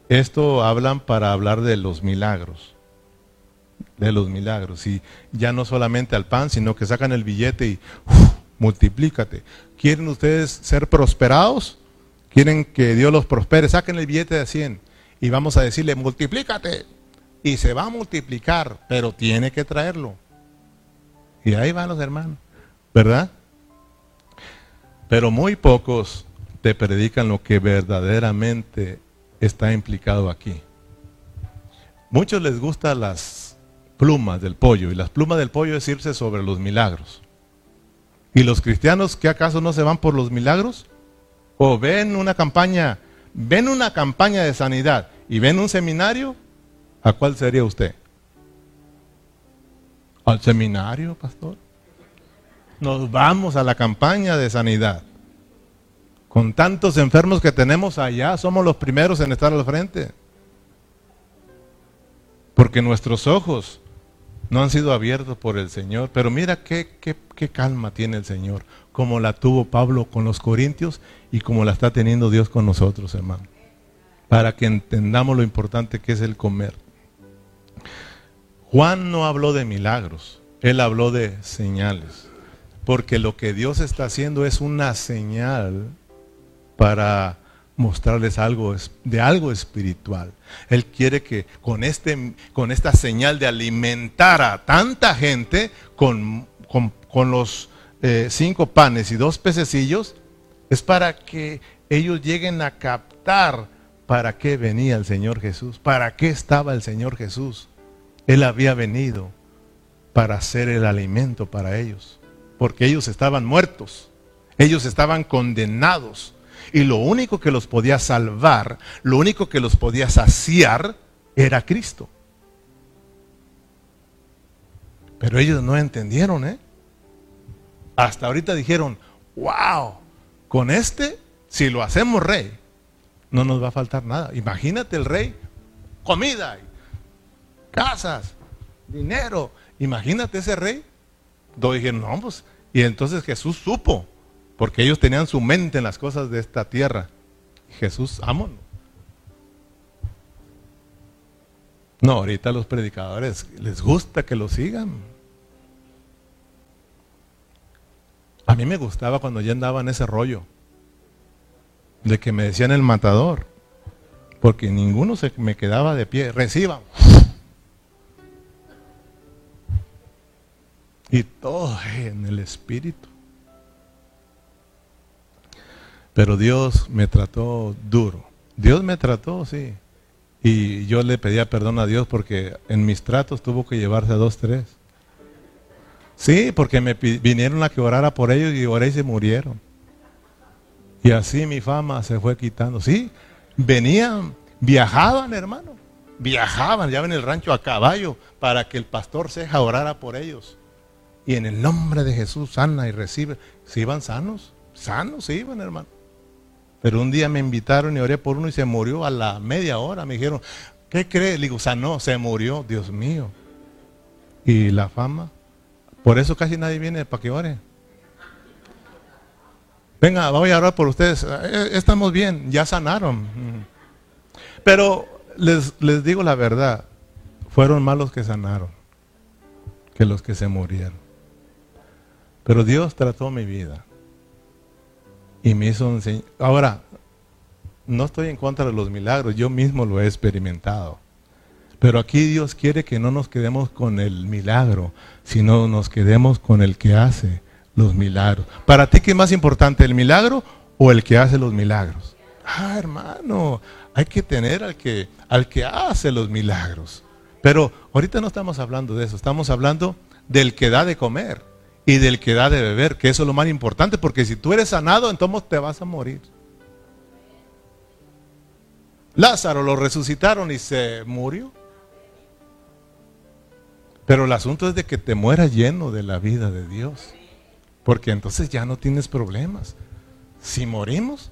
esto hablan para hablar de los milagros de los milagros. Y ya no solamente al pan, sino que sacan el billete y multiplícate. ¿Quieren ustedes ser prosperados? ¿Quieren que Dios los prospere? Saquen el billete de 100 y vamos a decirle, multiplícate. Y se va a multiplicar, pero tiene que traerlo. Y ahí van los hermanos, ¿verdad? Pero muy pocos te predican lo que verdaderamente está implicado aquí. Muchos les gustan las plumas del pollo. Y las plumas del pollo es irse sobre los milagros. ¿Y los cristianos qué acaso no se van por los milagros? ¿O ven una campaña, ven una campaña de sanidad y ven un seminario? ¿A cuál sería usted? ¿Al seminario, pastor? Nos vamos a la campaña de sanidad. Con tantos enfermos que tenemos allá, somos los primeros en estar al frente. Porque nuestros ojos no han sido abiertos por el Señor. Pero mira qué, qué, calma tiene el Señor, como la tuvo Pablo con los corintios y como la está teniendo Dios con nosotros, hermano. Para que entendamos lo importante que es el comer. Juan no habló de milagros, él habló de señales. Porque lo que Dios está haciendo es una señal para mostrarles algo de algo espiritual. Él quiere que con, este, con esta señal de alimentar a tanta gente con, con, los eh, cinco panes y dos pececillos, es para que ellos lleguen a captar para qué venía el Señor Jesús, para qué estaba el Señor Jesús. Él había venido para ser el alimento para ellos, porque ellos estaban muertos, ellos estaban condenados y lo único que los podía salvar, lo único que los podía saciar, era Cristo. Pero ellos no entendieron, ¿eh? Hasta ahorita dijeron, wow, con este, si lo hacemos rey, no nos va a faltar nada. Imagínate el rey, comida, casas, dinero, Imagínate ese rey. Todos dijeron, no, pues. Y entonces Jesús supo, porque ellos tenían su mente en las cosas de esta tierra. Jesús, amón. No, ahorita los predicadores les gusta que lo sigan. A mí me gustaba cuando ya andaba en ese rollo de que me decían el matador, porque ninguno se me quedaba de pie. Reciban. Y todo en el espíritu. Pero Dios me trató duro. Dios me trató, sí. Y yo le pedía perdón a Dios porque en mis tratos tuvo que llevarse a dos, tres. Sí, porque me vinieron a que orara por ellos y oré y se murieron. Y así mi fama se fue quitando. Sí, venían, viajaban, hermano. Viajaban, ya en el rancho a caballo para que el pastor Ceja orara por ellos. Y en el nombre de Jesús sana y recibe. ¿Se iban sanos? Sanos se iban, hermano. Pero un día me invitaron y oré por uno y se murió a la media hora. Me dijeron, ¿qué crees? Le digo, sanó, se murió, Dios mío. Y la fama. Por eso casi nadie viene para que ore. Venga, voy a orar por ustedes. Eh, estamos bien, ya sanaron. Pero les, les digo la verdad, fueron más los que sanaron que los que se murieron. Pero Dios trató mi vida y me hizo enseñar. Ahora, no estoy en contra de los milagros, yo mismo lo he experimentado. Pero aquí Dios quiere que no nos quedemos con el milagro, sino nos quedemos con el que hace los milagros. Para ti, ¿qué es más importante, el milagro o el que hace los milagros? Ah, hermano, hay que tener al que, al que hace los milagros. Pero ahorita no estamos hablando de eso, estamos hablando del que da de comer y del que da de beber, que eso es lo más importante, porque si tú eres sanado, entonces te vas a morir. Lázaro lo resucitaron y se murió. Pero el asunto es de que te mueras lleno de la vida de Dios. Porque entonces ya no tienes problemas. Si morimos,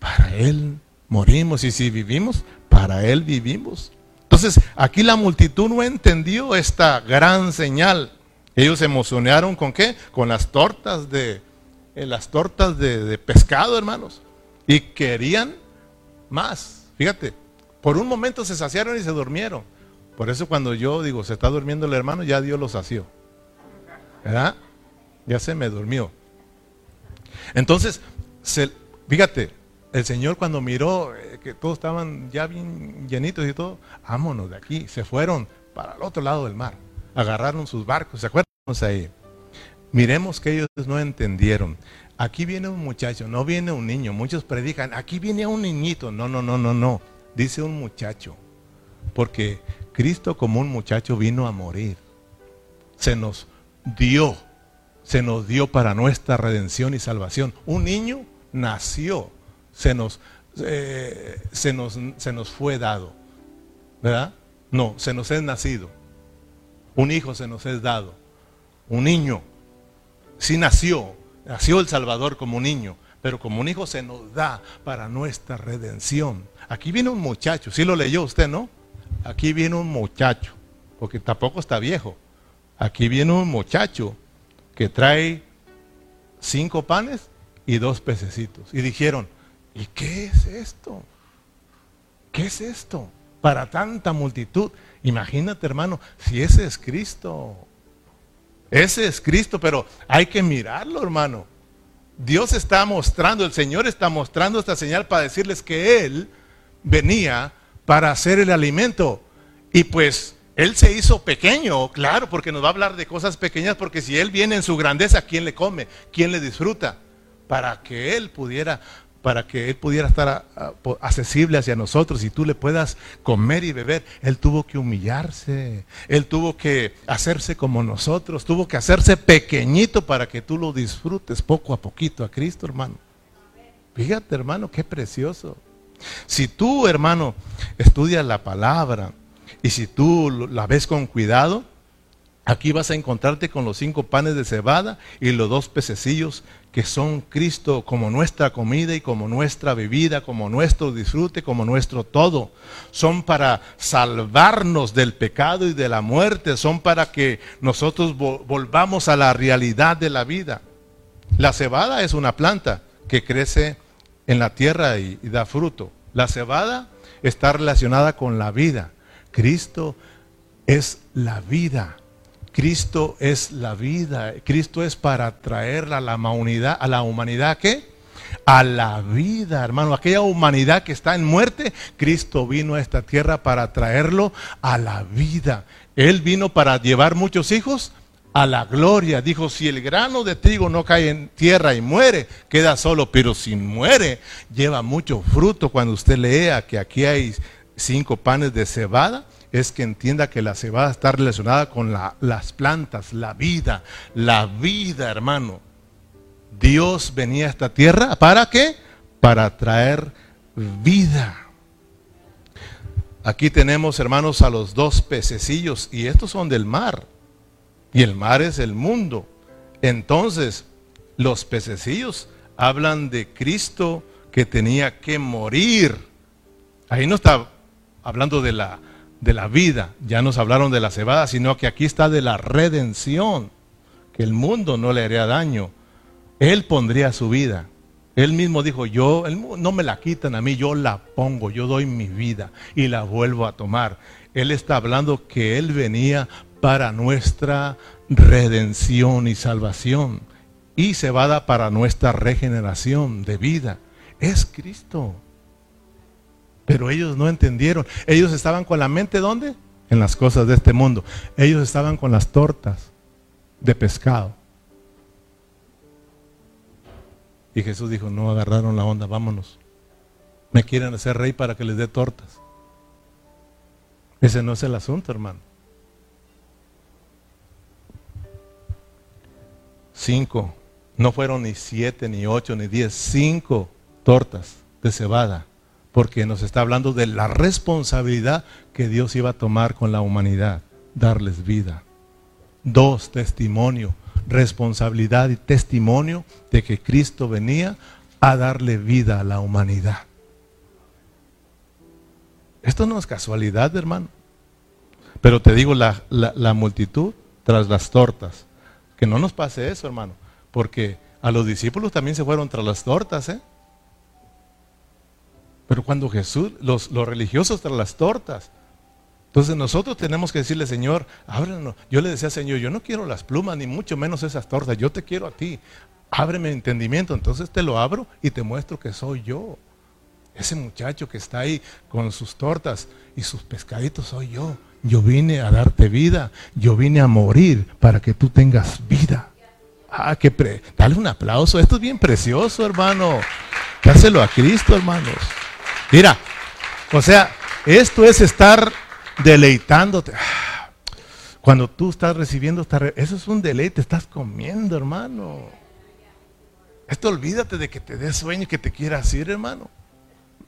para Él morimos. Y si vivimos, para Él vivimos. Entonces, aquí la multitud no entendió esta gran señal. Ellos se emocionaron con qué? Con las tortas de eh, las tortas de, pescado, hermanos. Y querían más. Fíjate, por un momento se saciaron y se durmieron. Por eso cuando yo digo, se está durmiendo el hermano, ya Dios lo sació. ¿Verdad? ya se me durmió. Entonces, fíjate, el Señor cuando miró eh, que todos estaban ya bien llenitos y todo, vámonos de aquí, se fueron para el otro lado del mar, agarraron sus barcos, ¿se acuerdan ahí? Miremos que ellos no entendieron. Aquí viene un muchacho, no viene un niño. Muchos predican, aquí viene un niñito. No, no, no, no, no. Dice un muchacho. Porque Cristo como un muchacho vino a morir. Se nos dio se nos dio para nuestra redención y salvación. Un niño nació, se nos, eh, se nos, se nos fue dado. ¿Verdad? No, se nos es nacido. Un hijo se nos es dado. Un niño sí nació, nació el Salvador como niño, pero como un hijo se nos da para nuestra redención. Aquí viene un muchacho, sí lo leyó usted, ¿no? Aquí viene un muchacho, porque tampoco está viejo. Aquí viene un muchacho que trae cinco panes y dos pececitos. Y dijeron, ¿y qué es esto? ¿Qué es esto? Para tanta multitud. Imagínate, hermano, si ese es Cristo. Ese es Cristo, pero hay que mirarlo, hermano. Dios está mostrando, el Señor está mostrando esta señal para decirles que Él venía para hacer el alimento. Y pues él se hizo pequeño, claro, porque nos va a hablar de cosas pequeñas, porque si Él viene en su grandeza, ¿quién le come? ¿Quién le disfruta? Para que Él pudiera, para que Él pudiera estar accesible hacia nosotros y tú le puedas comer y beber, Él tuvo que humillarse, Él tuvo que hacerse como nosotros, tuvo que hacerse pequeñito para que tú lo disfrutes poco a poquito a Cristo, hermano. Fíjate, hermano, qué precioso. Si tú, hermano, estudias la palabra, y si tú la ves con cuidado, Aquí vas a encontrarte con los cinco panes de cebada y los dos pececillos que son Cristo como nuestra comida y como nuestra bebida, como nuestro disfrute, como nuestro todo. Son para salvarnos del pecado y de la muerte, son para que nosotros volvamos a la realidad de la vida. La cebada es una planta que crece en la tierra y, da fruto. La cebada está relacionada con la vida. Cristo es la vida. Cristo es la vida. Cristo es para traer a la humanidad, a la humanidad ¿qué? A la vida, hermano. Aquella humanidad que está en muerte, Cristo vino a esta tierra para traerlo a la vida. Él vino para llevar muchos hijos a la gloria. Dijo, si el grano de trigo no cae en tierra y muere, queda solo, pero si muere, lleva mucho fruto. Cuando usted lea que aquí hay cinco panes de cebada, es que entienda que la cebada está relacionada con las plantas, la vida, la vida, hermano. Dios venía a esta tierra para qué? Para traer vida. Aquí tenemos, hermanos, a los dos pececillos y estos son del mar. Y el mar es el mundo. Entonces, los pececillos hablan de Cristo que tenía que morir. Ahí no está hablando de la de la vida. Ya nos hablaron de la cebada, sino que aquí está de la redención, que el mundo no le haría daño. Él pondría su vida. Él mismo dijo, yo, no me la quitan a mí, yo la pongo, yo doy mi vida y la vuelvo a tomar. Él está hablando que Él venía para nuestra redención y salvación y cebada para nuestra regeneración de vida. Es Cristo. Pero ellos no entendieron. Ellos estaban con la mente ¿dónde? En las cosas de este mundo. Ellos estaban con las tortas de pescado. Y Jesús dijo, no agarraron la onda, vámonos. Me quieren hacer rey para que les dé tortas. Ese no es el asunto, hermano. Cinco. No fueron ni siete, ni ocho, ni diez. Cinco tortas de cebada porque nos está hablando de la responsabilidad que Dios iba a tomar con la humanidad, darles vida. Dos, testimonio, responsabilidad y testimonio de que Cristo venía a darle vida a la humanidad. Esto no es casualidad, hermano. Pero te digo, la, la multitud tras las tortas. Que no nos pase eso, hermano. Porque a los discípulos también se fueron tras las tortas, ¿eh? Pero cuando Jesús, los, religiosos tras las tortas. Entonces nosotros tenemos que decirle, Señor, ábrenos. Yo le decía, Señor, yo no quiero las plumas, ni mucho menos esas tortas. Yo te quiero a ti. Ábreme entendimiento. Entonces te lo abro y te muestro que soy yo. Ese muchacho que está ahí con sus tortas y sus pescaditos soy yo. Yo vine a darte vida. Yo vine a morir para que tú tengas vida. Ah, que pre dale un aplauso. Esto es bien precioso, hermano. Dáselo a Cristo, hermanos. Mira, o sea, esto es estar deleitándote. Cuando tú estás recibiendo, eso es un deleite, estás comiendo, hermano. Esto olvídate de que te dé sueño y que te quieras ir, hermano.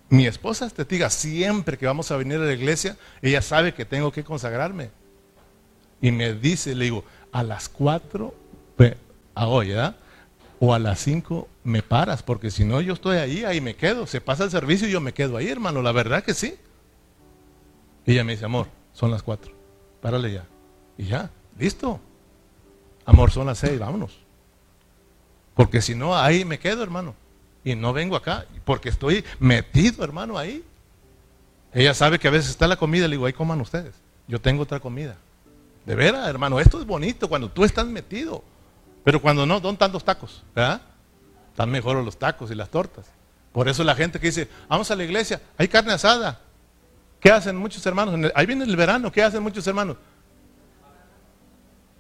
Mi esposa te diga siempre que vamos a venir a la iglesia, ella sabe que tengo que consagrarme. Y me dice, le digo, a las cuatro, pues, a hoy. O a las 5 me paras, porque si no yo estoy ahí, ahí me quedo. Se pasa el servicio y yo me quedo ahí, hermano, la verdad que sí. Y ella me dice, amor, son las 4, párale ya. Y ya, listo. Amor, son las 6, vámonos. Porque si no, ahí me quedo, hermano. Y no vengo acá, porque estoy metido, hermano, ahí. Ella sabe que a veces está la comida, le digo, ahí coman ustedes. Yo tengo otra comida. De veras, hermano, esto es bonito cuando tú estás metido. Pero cuando no, ¿dónde tantos tacos? ¿verdad? Están mejor los tacos y las tortas. Por eso la gente que dice, vamos a la iglesia, hay carne asada. ¿Qué hacen muchos hermanos? Ahí viene el verano, ¿qué hacen muchos hermanos?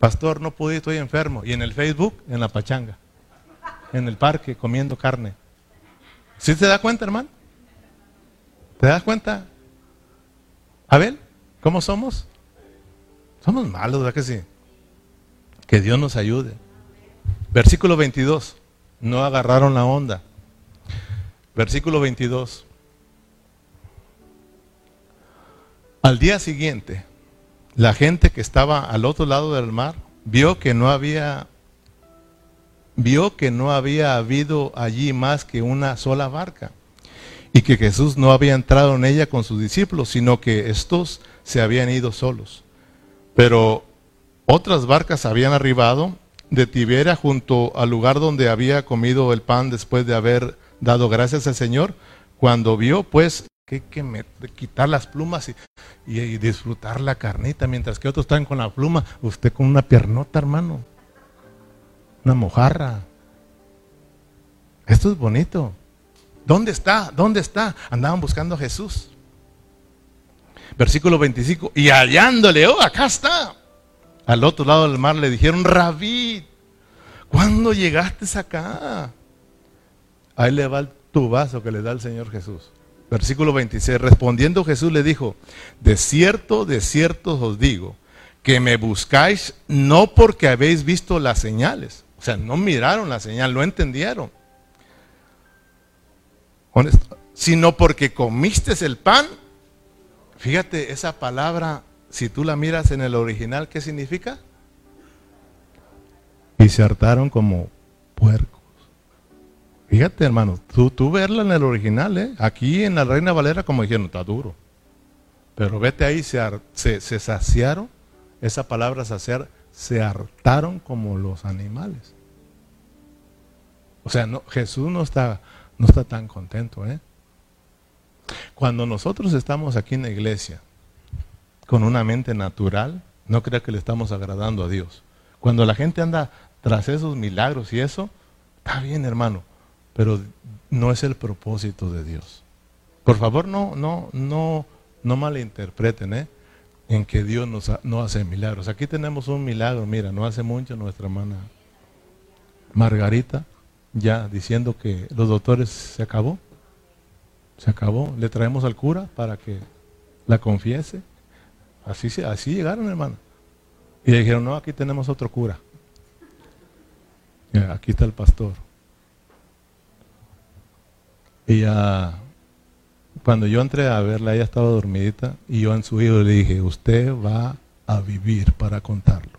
Pastor, no pude, estoy enfermo. Y en el Facebook, en la pachanga. En el parque, comiendo carne. ¿Sí te das cuenta, hermano? ¿Te das cuenta? A ver, ¿cómo somos? Somos malos, ¿verdad que sí? Que Dios nos ayude. Versículo 22. No agarraron la onda. Versículo 22. Al día siguiente, la gente que estaba al otro lado del mar vio que no había vio que no había habido allí más que una sola barca y que Jesús no había entrado en ella con sus discípulos, sino que estos se habían ido solos. Pero otras barcas habían arribado de Tiberia junto al lugar donde había comido el pan después de haber dado gracias al Señor. Cuando vio, pues, que, que quitar las plumas y, y, disfrutar la carnita, mientras que otros están con la pluma, usted con una piernota, hermano, una mojarra. Esto es bonito. ¿Dónde está? ¿Dónde está? Andaban buscando a Jesús. Versículo 25. Y hallándole, oh, acá está. Al otro lado del mar le dijeron, Rabí, ¿cuándo llegaste acá? Ahí le va tu vaso que le da el Señor Jesús. Versículo 26. Respondiendo Jesús le dijo, de cierto, de cierto os digo, que me buscáis no porque habéis visto las señales. O sea, no miraron la señal, no entendieron. Sino porque comiste el pan. Fíjate, esa palabra, si tú la miras en el original, ¿qué significa? Y se hartaron como puercos. Fíjate, hermano, tú, tú verla en el original, ¿eh? Aquí en la Reina Valera, como dijeron, está duro. Pero vete ahí, se, se, saciaron, esa palabra saciar, se hartaron como los animales. O sea, no, Jesús no está, no está tan contento, ¿eh? Cuando nosotros estamos aquí en la iglesia con una mente natural, no crea que le estamos agradando a Dios. Cuando la gente anda tras esos milagros y eso, está bien, hermano pero no es el propósito de Dios. Por favor, no, no, no, no malinterpreten, ¿eh? En que Dios nos no hace milagros. Aquí tenemos un milagro, mira, no hace mucho nuestra hermana Margarita, ya diciendo que los doctores se acabó. Se acabó. Le traemos al cura para que la confiese. Así, así llegaron, hermano. Y le dijeron, no, aquí tenemos otro cura. Aquí está el pastor. Y cuando yo entré a verla, ella estaba dormidita y yo en su oído le dije, usted va a vivir para contarlo.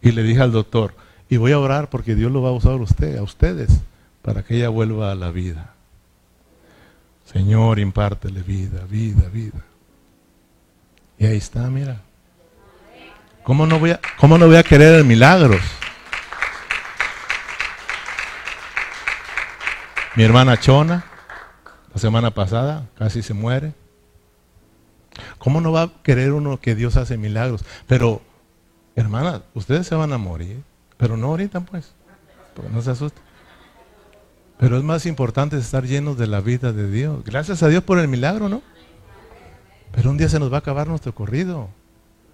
Y le dije al doctor, y voy a orar porque Dios lo va a usar a usted, a ustedes, para que ella vuelva a la vida. Señor, impártele vida, vida, vida. Y ahí está, mira. ¿Cómo no voy a, cómo no voy a querer milagros? Mi hermana Chona, la semana pasada casi se muere. ¿Cómo no va a querer uno que Dios hace milagros? Pero, hermana, ustedes se van a morir, pero no ahorita pues, no se asusten. Pero es más importante estar llenos de la vida de Dios. Gracias a Dios por el milagro, ¿no? Pero un día se nos va a acabar nuestro corrido.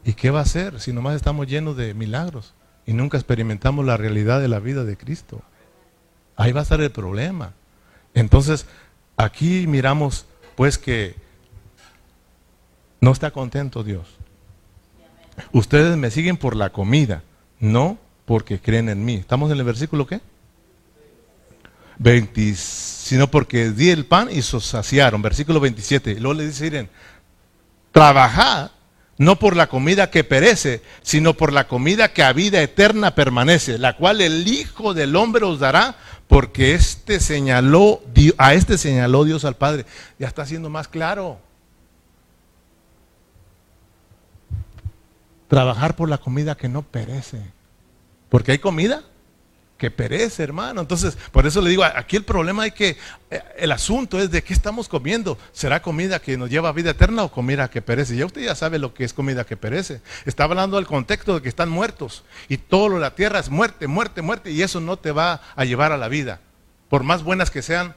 ¿Y qué va a hacer si nomás estamos llenos de milagros y nunca experimentamos la realidad de la vida de Cristo? Ahí va a estar el problema. Entonces, Aquí miramos pues que no está contento Dios. Ustedes me siguen por la comida, no porque creen en mí. ¿Estamos en el versículo qué? 20, sino porque di el pan y se saciaron. Versículo 27. Y luego le dice, miren, trabajad no por la comida que perece, sino por la comida que a vida eterna permanece, la cual el Hijo del Hombre os dará, porque este señaló, a este señaló Dios al Padre. Ya está siendo más claro. Trabajar por la comida que no perece. Porque hay comida que perece, hermano. Entonces, por eso le digo, aquí el problema hay que, eh, el asunto es de qué estamos comiendo. ¿Será comida que nos lleva a vida eterna o comida que perece? Ya usted ya sabe lo que es comida que perece. Está hablando del contexto de que están muertos y todo lo de la tierra es muerte, muerte, muerte y eso no te va a llevar a la vida. Por más buenas que sean,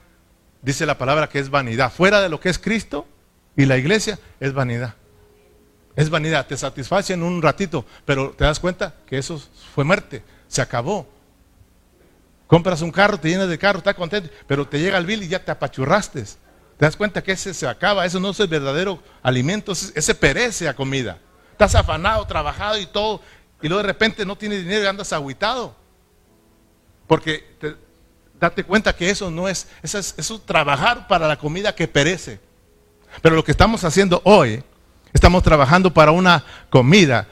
dice la palabra que es vanidad. Fuera de lo que es Cristo y la iglesia es vanidad. Es vanidad, te satisface en un ratito, pero te das cuenta que eso fue muerte, se acabó. Compras un carro, te llenas de carro, estás contento, pero te llega el bill y ya te apachurraste. Te das cuenta que ese se acaba, eso no es el verdadero alimento, ese perece a comida. Estás afanado, trabajado y todo, y luego de repente no tienes dinero y andas aguitado. Porque date cuenta que eso no es, eso es, eso es trabajar para la comida que perece. Pero lo que estamos haciendo hoy Estamos trabajando para una comida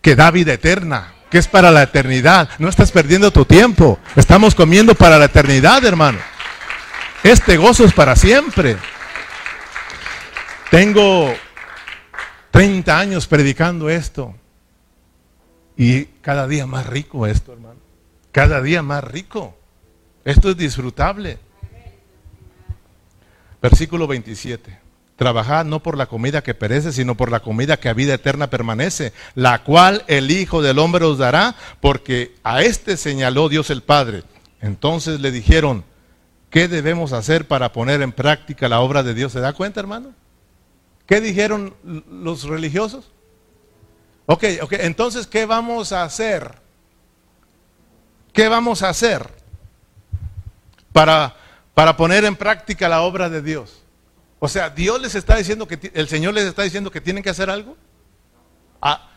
que da vida eterna, es para la eternidad. No estás perdiendo tu tiempo. Estamos comiendo para la eternidad, hermano. Este gozo es para siempre. Tengo 30 años predicando esto. Y cada día más rico esto, hermano. Cada día más rico. Esto es disfrutable. Versículo 27. Trabajad no por la comida que perece, sino por la comida que a vida eterna permanece, la cual el Hijo del Hombre os dará, porque a este señaló Dios el Padre. Entonces le dijeron, ¿qué debemos hacer para poner en práctica la obra de Dios? ¿Se da cuenta, hermano? ¿Qué dijeron los religiosos? Ok, ok, entonces, ¿qué vamos a hacer? ¿Qué vamos a hacer para, para poner en práctica la obra de Dios? O sea, Dios les está diciendo que el Señor les está diciendo que tienen que hacer algo. Ah,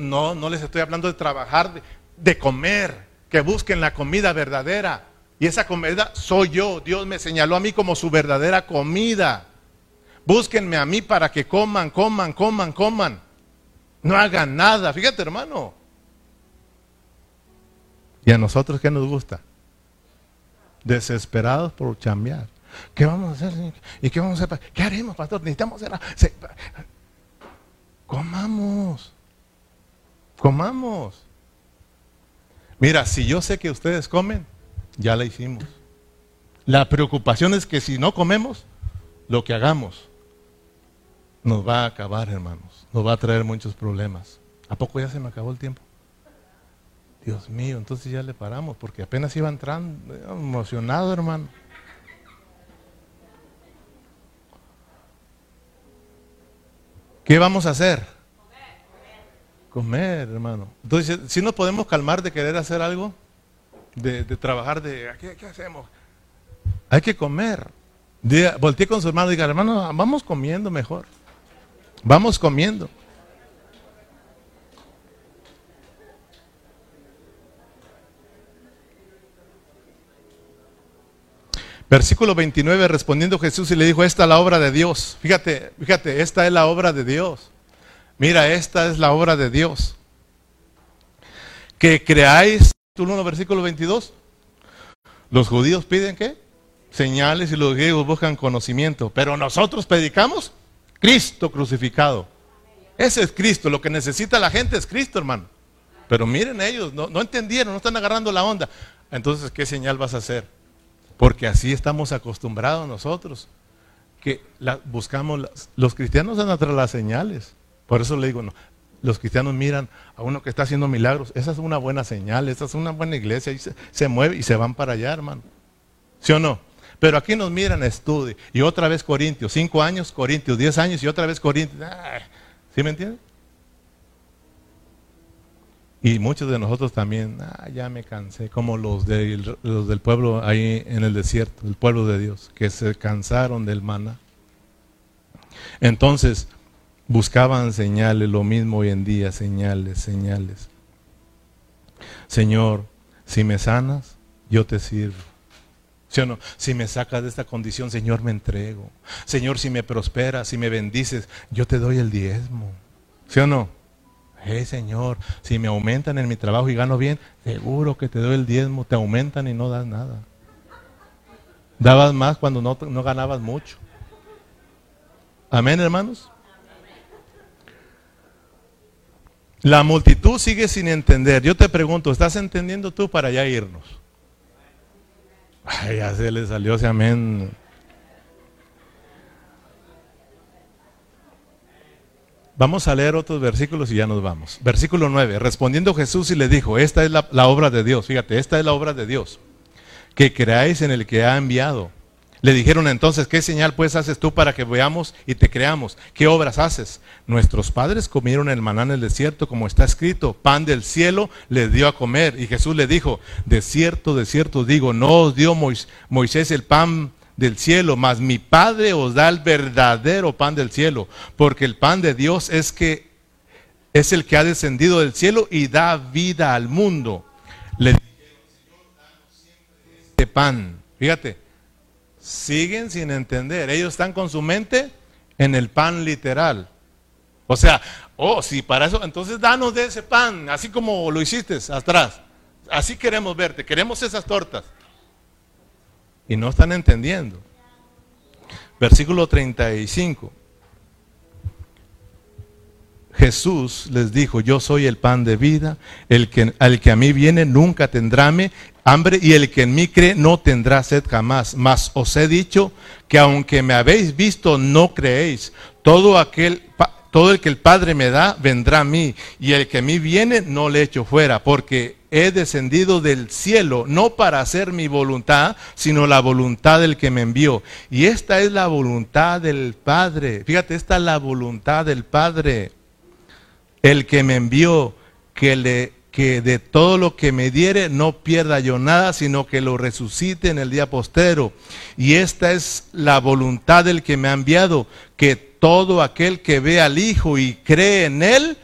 no, no les estoy hablando de trabajar, de, de comer, que busquen la comida verdadera. Y esa comida soy yo. Dios me señaló a mí como su verdadera comida. Búsquenme a mí para que coman, coman, coman, coman. No hagan nada. Fíjate, hermano. ¿Y a nosotros qué nos gusta? Desesperados por chambear. ¿Qué vamos a hacer? ¿Y qué vamos a hacer? ¿Qué haremos, pastor? Necesitamos hacer. Comamos. Comamos. Mira, si yo sé que ustedes comen, ya la hicimos. La preocupación es que si no comemos, lo que hagamos nos va a acabar, hermanos. Nos va a traer muchos problemas. ¿A poco ya se me acabó el tiempo? Dios mío, entonces ya le paramos, porque apenas iba entrando, emocionado, hermano. ¿Qué vamos a hacer? Comer, hermano. Entonces, si nos podemos calmar de querer hacer algo, de, trabajar, de ¿qué, ¿qué, hacemos? Hay que comer. volteé con su hermano y diga, hermano, vamos comiendo mejor. Vamos comiendo. Versículo 29, respondiendo Jesús y le dijo, esta es la obra de Dios. Fíjate, fíjate, esta es la obra de Dios. Mira, esta es la obra de Dios. Que creáis, 1, versículo 22. Los judíos piden qué? Señales y los griegos buscan conocimiento. Pero nosotros predicamos Cristo crucificado. Ese es Cristo. Lo que necesita la gente es Cristo, hermano. Pero miren ellos, no, entendieron, no están agarrando la onda. Entonces, ¿qué señal vas a hacer? Porque así estamos acostumbrados nosotros. Que buscamos, los cristianos dan atrás las señales. Por eso le digo, no, los cristianos miran a uno que está haciendo milagros. Esa es una buena señal, esa es una buena iglesia. Y se, se mueve y se van para allá, hermano. ¿Sí o no? Pero aquí nos miran, estudio. Y otra vez Corintios, cinco años, Corintios, diez años y otra vez Corintios. ¿Sí me entienden? Y muchos de nosotros también, ah, ya me cansé, como los, los del pueblo ahí en el desierto, el pueblo de Dios, que se cansaron del maná. Entonces, buscaban señales, lo mismo hoy en día, señales, señales. Señor, si me sanas, yo te sirvo. ¿Sí o no? Si me sacas de esta condición, Señor, me entrego. Señor, si me prosperas, si me bendices, yo te doy el diezmo. ¿Sí o no? Hey, Señor, si me aumentan en mi trabajo y gano bien, seguro que te doy el diezmo. Te aumentan y no das nada. Dabas más cuando no, no ganabas mucho. Amén, hermanos. La multitud sigue sin entender. Yo te pregunto, ¿estás entendiendo tú para ya irnos? Ay, ya se le salió ese amén. Vamos a leer otros versículos y ya nos vamos. Versículo 9. Respondiendo Jesús y le dijo, esta es la, obra de Dios. Fíjate, esta es la obra de Dios. Que creáis en el que ha enviado. Le dijeron entonces, ¿qué señal pues haces tú para que veamos y te creamos? ¿Qué obras haces? Nuestros padres comieron el maná en el desierto, como está escrito, pan del cielo les dio a comer. Y Jesús le dijo, de cierto, de cierto digo, no os dio Moisés el pan del cielo, mas mi Padre os da el verdadero pan del cielo, porque el pan de Dios es que es el que ha descendido del cielo y da vida al mundo. Le este pan. Fíjate, siguen sin entender. Ellos están con su mente en el pan literal. O sea, oh, si para eso, entonces danos de ese pan, así como lo hiciste atrás. Así queremos verte, queremos esas tortas. Y no están entendiendo. Versículo 35. Jesús les dijo, yo soy el pan de vida, el que, al que a mí viene nunca tendrá hambre y el que en mí cree no tendrá sed jamás. Mas os he dicho que aunque me habéis visto no creéis. Todo aquel todo el que el Padre me da vendrá a mí, y el que a mí viene no le echo fuera, porque he descendido del cielo, no para hacer mi voluntad, sino la voluntad del que me envió. Y esta es la voluntad del Padre. Fíjate, esta es la voluntad del Padre el que me envió, que, le, que de todo lo que me diere no pierda yo nada, sino que lo resucite en el día postero. Y esta es la voluntad del que me ha enviado, que todo aquel que ve al Hijo y cree en Él,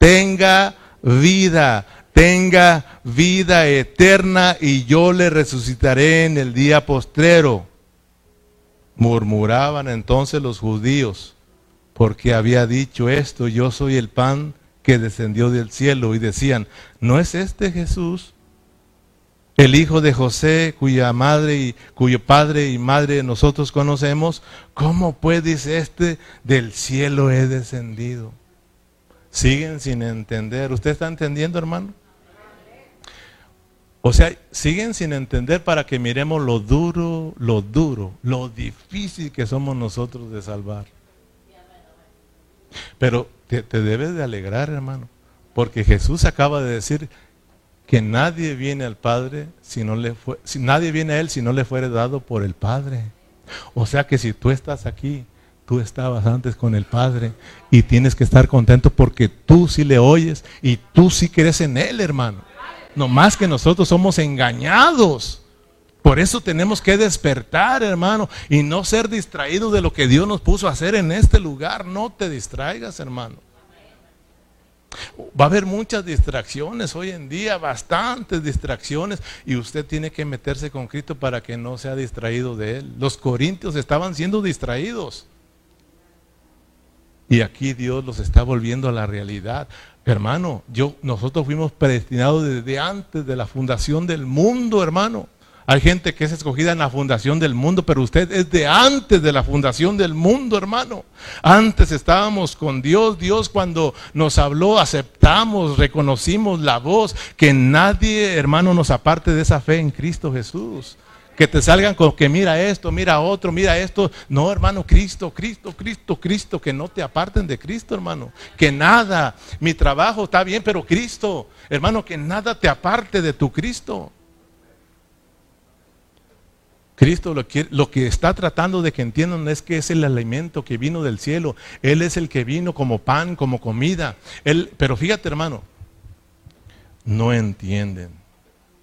tenga vida, tenga vida eterna y yo le resucitaré en el día postrero. Murmuraban entonces los judíos, porque había dicho esto, yo soy el pan que descendió del cielo y decían, ¿no es este Jesús? El hijo de José, cuya madre y cuyo padre y madre nosotros conocemos, ¿cómo puede este del cielo he descendido? Siguen sin entender. ¿Usted está entendiendo, hermano? O sea, siguen sin entender para que miremos lo duro, lo duro, lo difícil que somos nosotros de salvar. Pero te, debes de alegrar, hermano, porque Jesús acaba de decir que nadie viene al Padre si no le fue, si nadie viene a él si no le fuere dado por el Padre. O sea que si tú estás aquí, tú estabas antes con el Padre y tienes que estar contento porque tú sí le oyes y tú sí crees en él, hermano. No más que nosotros somos engañados. Por eso tenemos que despertar, hermano, y no ser distraídos de lo que Dios nos puso a hacer en este lugar. No te distraigas, hermano. Va a haber muchas distracciones hoy en día, bastantes distracciones, y usted tiene que meterse con Cristo para que no sea distraído de Él. Los corintios estaban siendo distraídos. Y aquí Dios los está volviendo a la realidad. Hermano, yo, nosotros fuimos predestinados desde antes de la fundación del mundo, hermano. Hay gente que es escogida en la fundación del mundo, pero usted es de antes de la fundación del mundo, hermano. Antes estábamos con Dios. Dios cuando nos habló, aceptamos, reconocimos la voz. Que nadie, hermano, nos aparte de esa fe en Cristo Jesús. Que te salgan con que mira esto, mira otro, mira esto. No, hermano, Cristo, Cristo, Cristo, Cristo. Que no te aparten de Cristo, hermano. Que nada, mi trabajo está bien, pero Cristo, hermano, que nada te aparte de tu Cristo. Cristo lo que, lo que, está tratando de que entiendan es que es el alimento que vino del cielo. Él es el que vino como pan, como comida. Él, pero fíjate hermano, no entienden.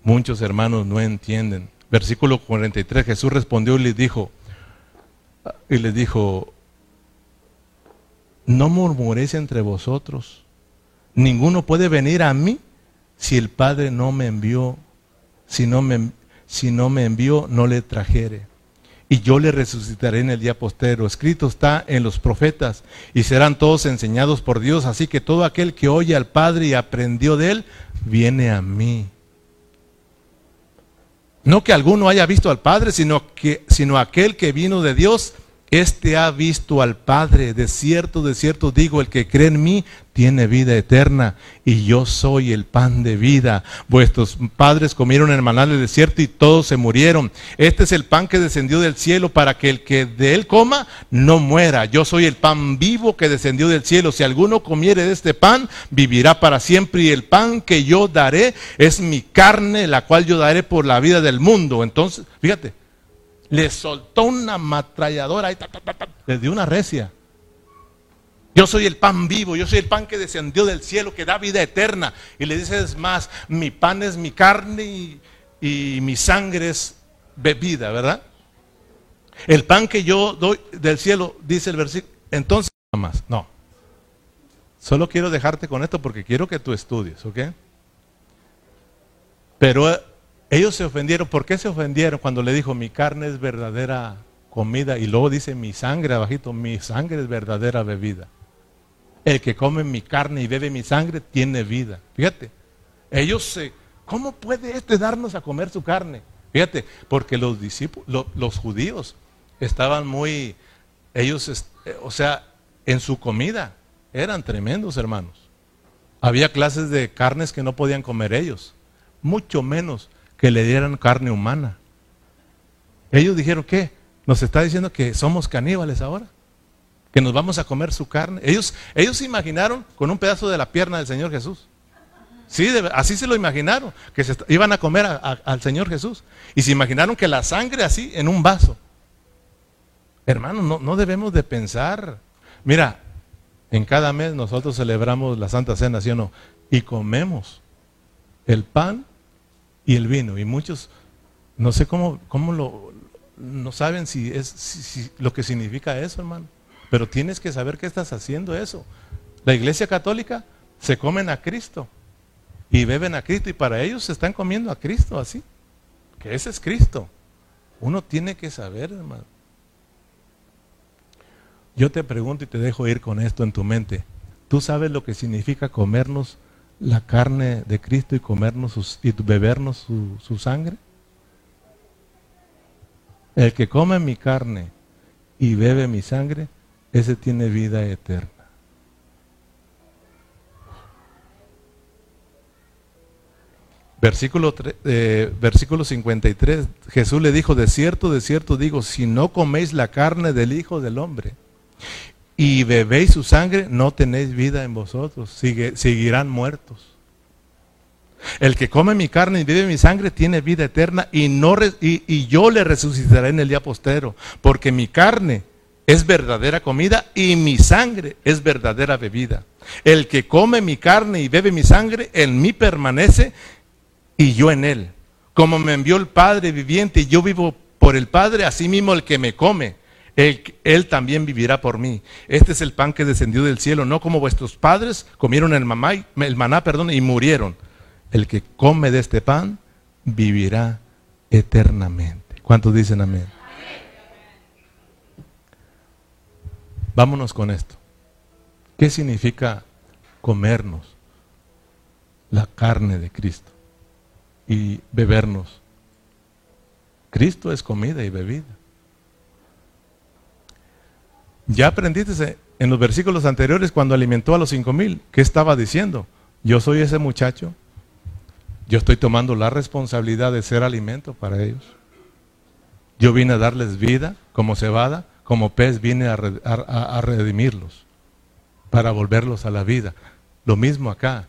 Muchos hermanos no entienden. Versículo 43, Jesús respondió y les dijo, y les dijo, no murmuréis entre vosotros. Ninguno puede venir a mí si el Padre no me envió, si no me si no me envió, no le trajere. Y yo le resucitaré en el día postero. Escrito está en los profetas, y serán todos enseñados por Dios. Así que todo aquel que oye al Padre y aprendió de él, viene a mí. No que alguno haya visto al Padre, sino, que, sino aquel que vino de Dios este ha visto al Padre, de cierto, de cierto digo, el que cree en mí tiene vida eterna y yo soy el pan de vida. Vuestros padres comieron en maná del desierto y todos se murieron. Este es el pan que descendió del cielo para que el que de él coma no muera. Yo soy el pan vivo que descendió del cielo. Si alguno comiere de este pan, vivirá para siempre y el pan que yo daré es mi carne, la cual yo daré por la vida del mundo. Entonces, fíjate le soltó una matralladora y dio una recia. Yo soy el pan vivo, yo soy el pan que descendió del cielo, que da vida eterna. Y le dices más, mi pan es mi carne y, y mi sangre es bebida, ¿verdad? El pan que yo doy del cielo, dice el versículo, entonces más, no. Solo quiero dejarte con esto porque quiero que tú estudies, ¿ok? Pero ellos se ofendieron. ¿Por qué se ofendieron cuando le dijo mi carne es verdadera comida? Y luego dice mi sangre abajito, mi sangre es verdadera bebida. el que come mi carne y bebe mi sangre tiene vida. Fíjate, ellos se, ¿cómo puede este darnos a comer su carne? Fíjate, porque los discípulos, los judíos estaban muy, ellos, o sea, en su comida eran tremendos hermanos. Había clases de carnes que no podían comer ellos, mucho menos que le dieran carne humana. Ellos dijeron, ¿qué? Nos está diciendo que somos caníbales ahora, que nos vamos a comer su carne. Ellos, ellos se imaginaron con un pedazo de la pierna del Señor Jesús. Sí, así se lo imaginaron, que se iban a comer al Señor Jesús. Y se imaginaron que la sangre así en un vaso. Hermanos, no, no debemos de pensar. Mira, en cada mes nosotros celebramos la Santa Cena, ¿sí o no? Y comemos el pan y el vino. Y muchos, no sé cómo, cómo lo, no saben si es lo que significa eso, hermano. Pero tienes que saber que estás haciendo eso. La iglesia católica se comen a Cristo y beben a Cristo y para ellos se están comiendo a Cristo así. Que ese es Cristo. Uno tiene que saber, hermano. Yo te pregunto y te dejo ir con esto en tu mente. ¿Tú sabes lo que significa comernos la carne de Cristo y comernos y bebernos su, su sangre? El que come mi carne y bebe mi sangre, ese tiene vida eterna. Versículo, eh, versículo 53, Jesús le dijo, de cierto, de cierto digo, si no coméis la carne del Hijo del Hombre y bebéis su sangre, no tenéis vida en vosotros, seguirán muertos. El que come mi carne y bebe mi sangre tiene vida eterna y, no y, yo le resucitaré en el día postero, porque mi carne es verdadera comida y mi sangre es verdadera bebida. El que come mi carne y bebe mi sangre, en mí permanece y yo en él. Como me envió el Padre viviente y yo vivo por el Padre, así mismo el que me come, él, también vivirá por mí. Este es el pan que descendió del cielo, no como vuestros padres comieron el, el maná perdón, y murieron. El que come de este pan vivirá eternamente. ¿Cuántos dicen amén? Vámonos con esto. ¿Qué significa comernos la carne de Cristo y bebernos? Cristo es comida y bebida. Ya aprendiste en los versículos anteriores cuando alimentó a los cinco mil, ¿qué estaba diciendo? Yo soy ese muchacho yo estoy tomando la responsabilidad de ser alimento para ellos. Yo vine a darles vida como cebada, como pez vine a, redimirlos, para volverlos a la vida. Lo mismo acá.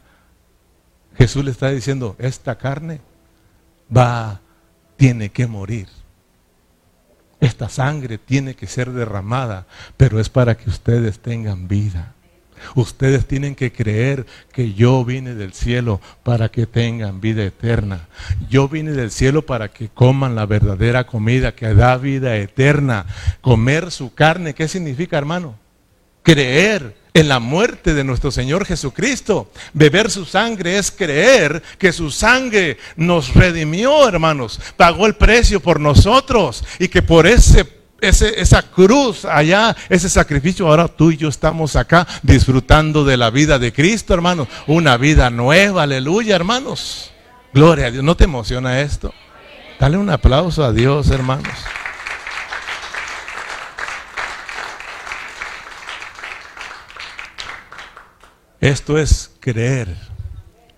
Jesús le está diciendo, esta carne va, tiene que morir. Esta sangre tiene que ser derramada, pero es para que ustedes tengan vida. Ustedes tienen que creer que yo vine del cielo para que tengan vida eterna. Yo vine del cielo para que coman la verdadera comida que da vida eterna. Comer su carne, ¿qué significa, hermano? Creer en la muerte de nuestro Señor Jesucristo. Beber su sangre es creer que su sangre nos redimió, hermanos. Pagó el precio por nosotros y que por ese esa cruz allá, ese sacrificio, ahora tú y yo estamos acá disfrutando de la vida de Cristo, hermanos. Una vida nueva, aleluya, hermanos. Gloria a Dios. ¿No te emociona esto? Dale un aplauso a Dios, hermanos. Esto es creer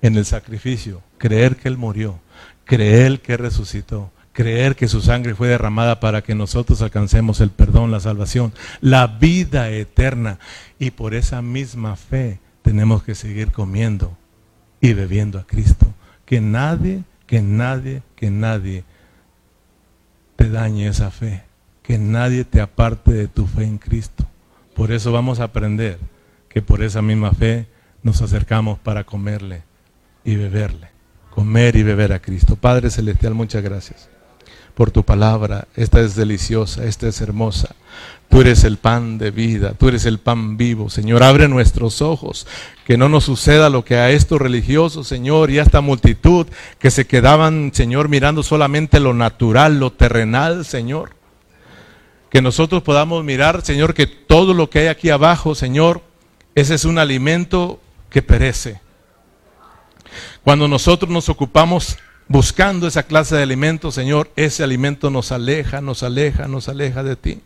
en el sacrificio, creer que Él murió, creer que resucitó creer que su sangre fue derramada para que nosotros alcancemos el perdón, la salvación, la vida eterna. Y por esa misma fe tenemos que seguir comiendo y bebiendo a Cristo. Que nadie, que nadie, que nadie te dañe esa fe. Que nadie te aparte de tu fe en Cristo. Por eso vamos a aprender que por esa misma fe nos acercamos para comerle y beberle. Comer y beber a Cristo. Padre Celestial, muchas gracias por tu palabra. Esta es deliciosa, esta es hermosa. Tú eres el pan de vida, tú eres el pan vivo. Señor, abre nuestros ojos, que no nos suceda lo que a estos religiosos, Señor, y a esta multitud que se quedaban, Señor, mirando solamente lo natural, lo terrenal, Señor. Que nosotros podamos mirar, Señor, que todo lo que hay aquí abajo, Señor, ese es un alimento que perece. Cuando nosotros nos ocupamos buscando esa clase de alimento, Señor, ese alimento nos aleja, nos aleja, nos aleja de ti.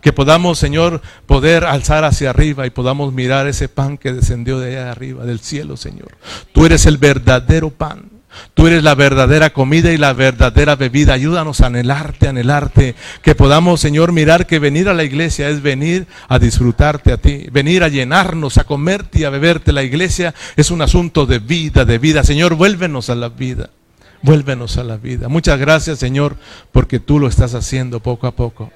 Que podamos, Señor, poder alzar hacia arriba y podamos mirar ese pan que descendió de allá arriba, del cielo, Señor. Tú eres el verdadero pan. Tú eres la verdadera comida y la verdadera bebida. Ayúdanos a anhelarte, anhelarte. Que podamos, Señor, mirar que venir a la iglesia es venir a disfrutarte a ti. Venir a llenarnos, a comerte y a beberte. La iglesia es un asunto de vida, de vida. Señor, vuélvenos a la vida. Vuélvenos a la vida. Muchas gracias, Señor, porque tú lo estás haciendo poco a poco.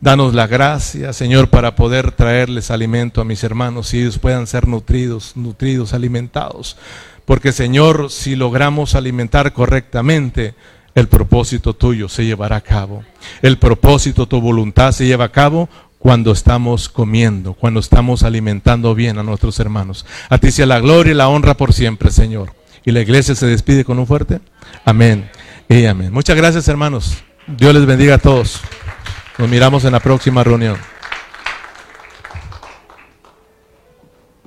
Danos la gracia, Señor, para poder traerles alimento a mis hermanos y ellos puedan ser nutridos, nutridos, alimentados. Porque Señor, si logramos alimentar correctamente, el propósito tuyo se llevará a cabo. El propósito, tu voluntad se lleva a cabo cuando estamos comiendo, cuando estamos alimentando bien a nuestros hermanos. A ti sea la gloria y la honra por siempre, Señor. Y la iglesia se despide con un fuerte amén y amén. Muchas gracias, hermanos. Dios les bendiga a todos. Nos miramos en la próxima reunión.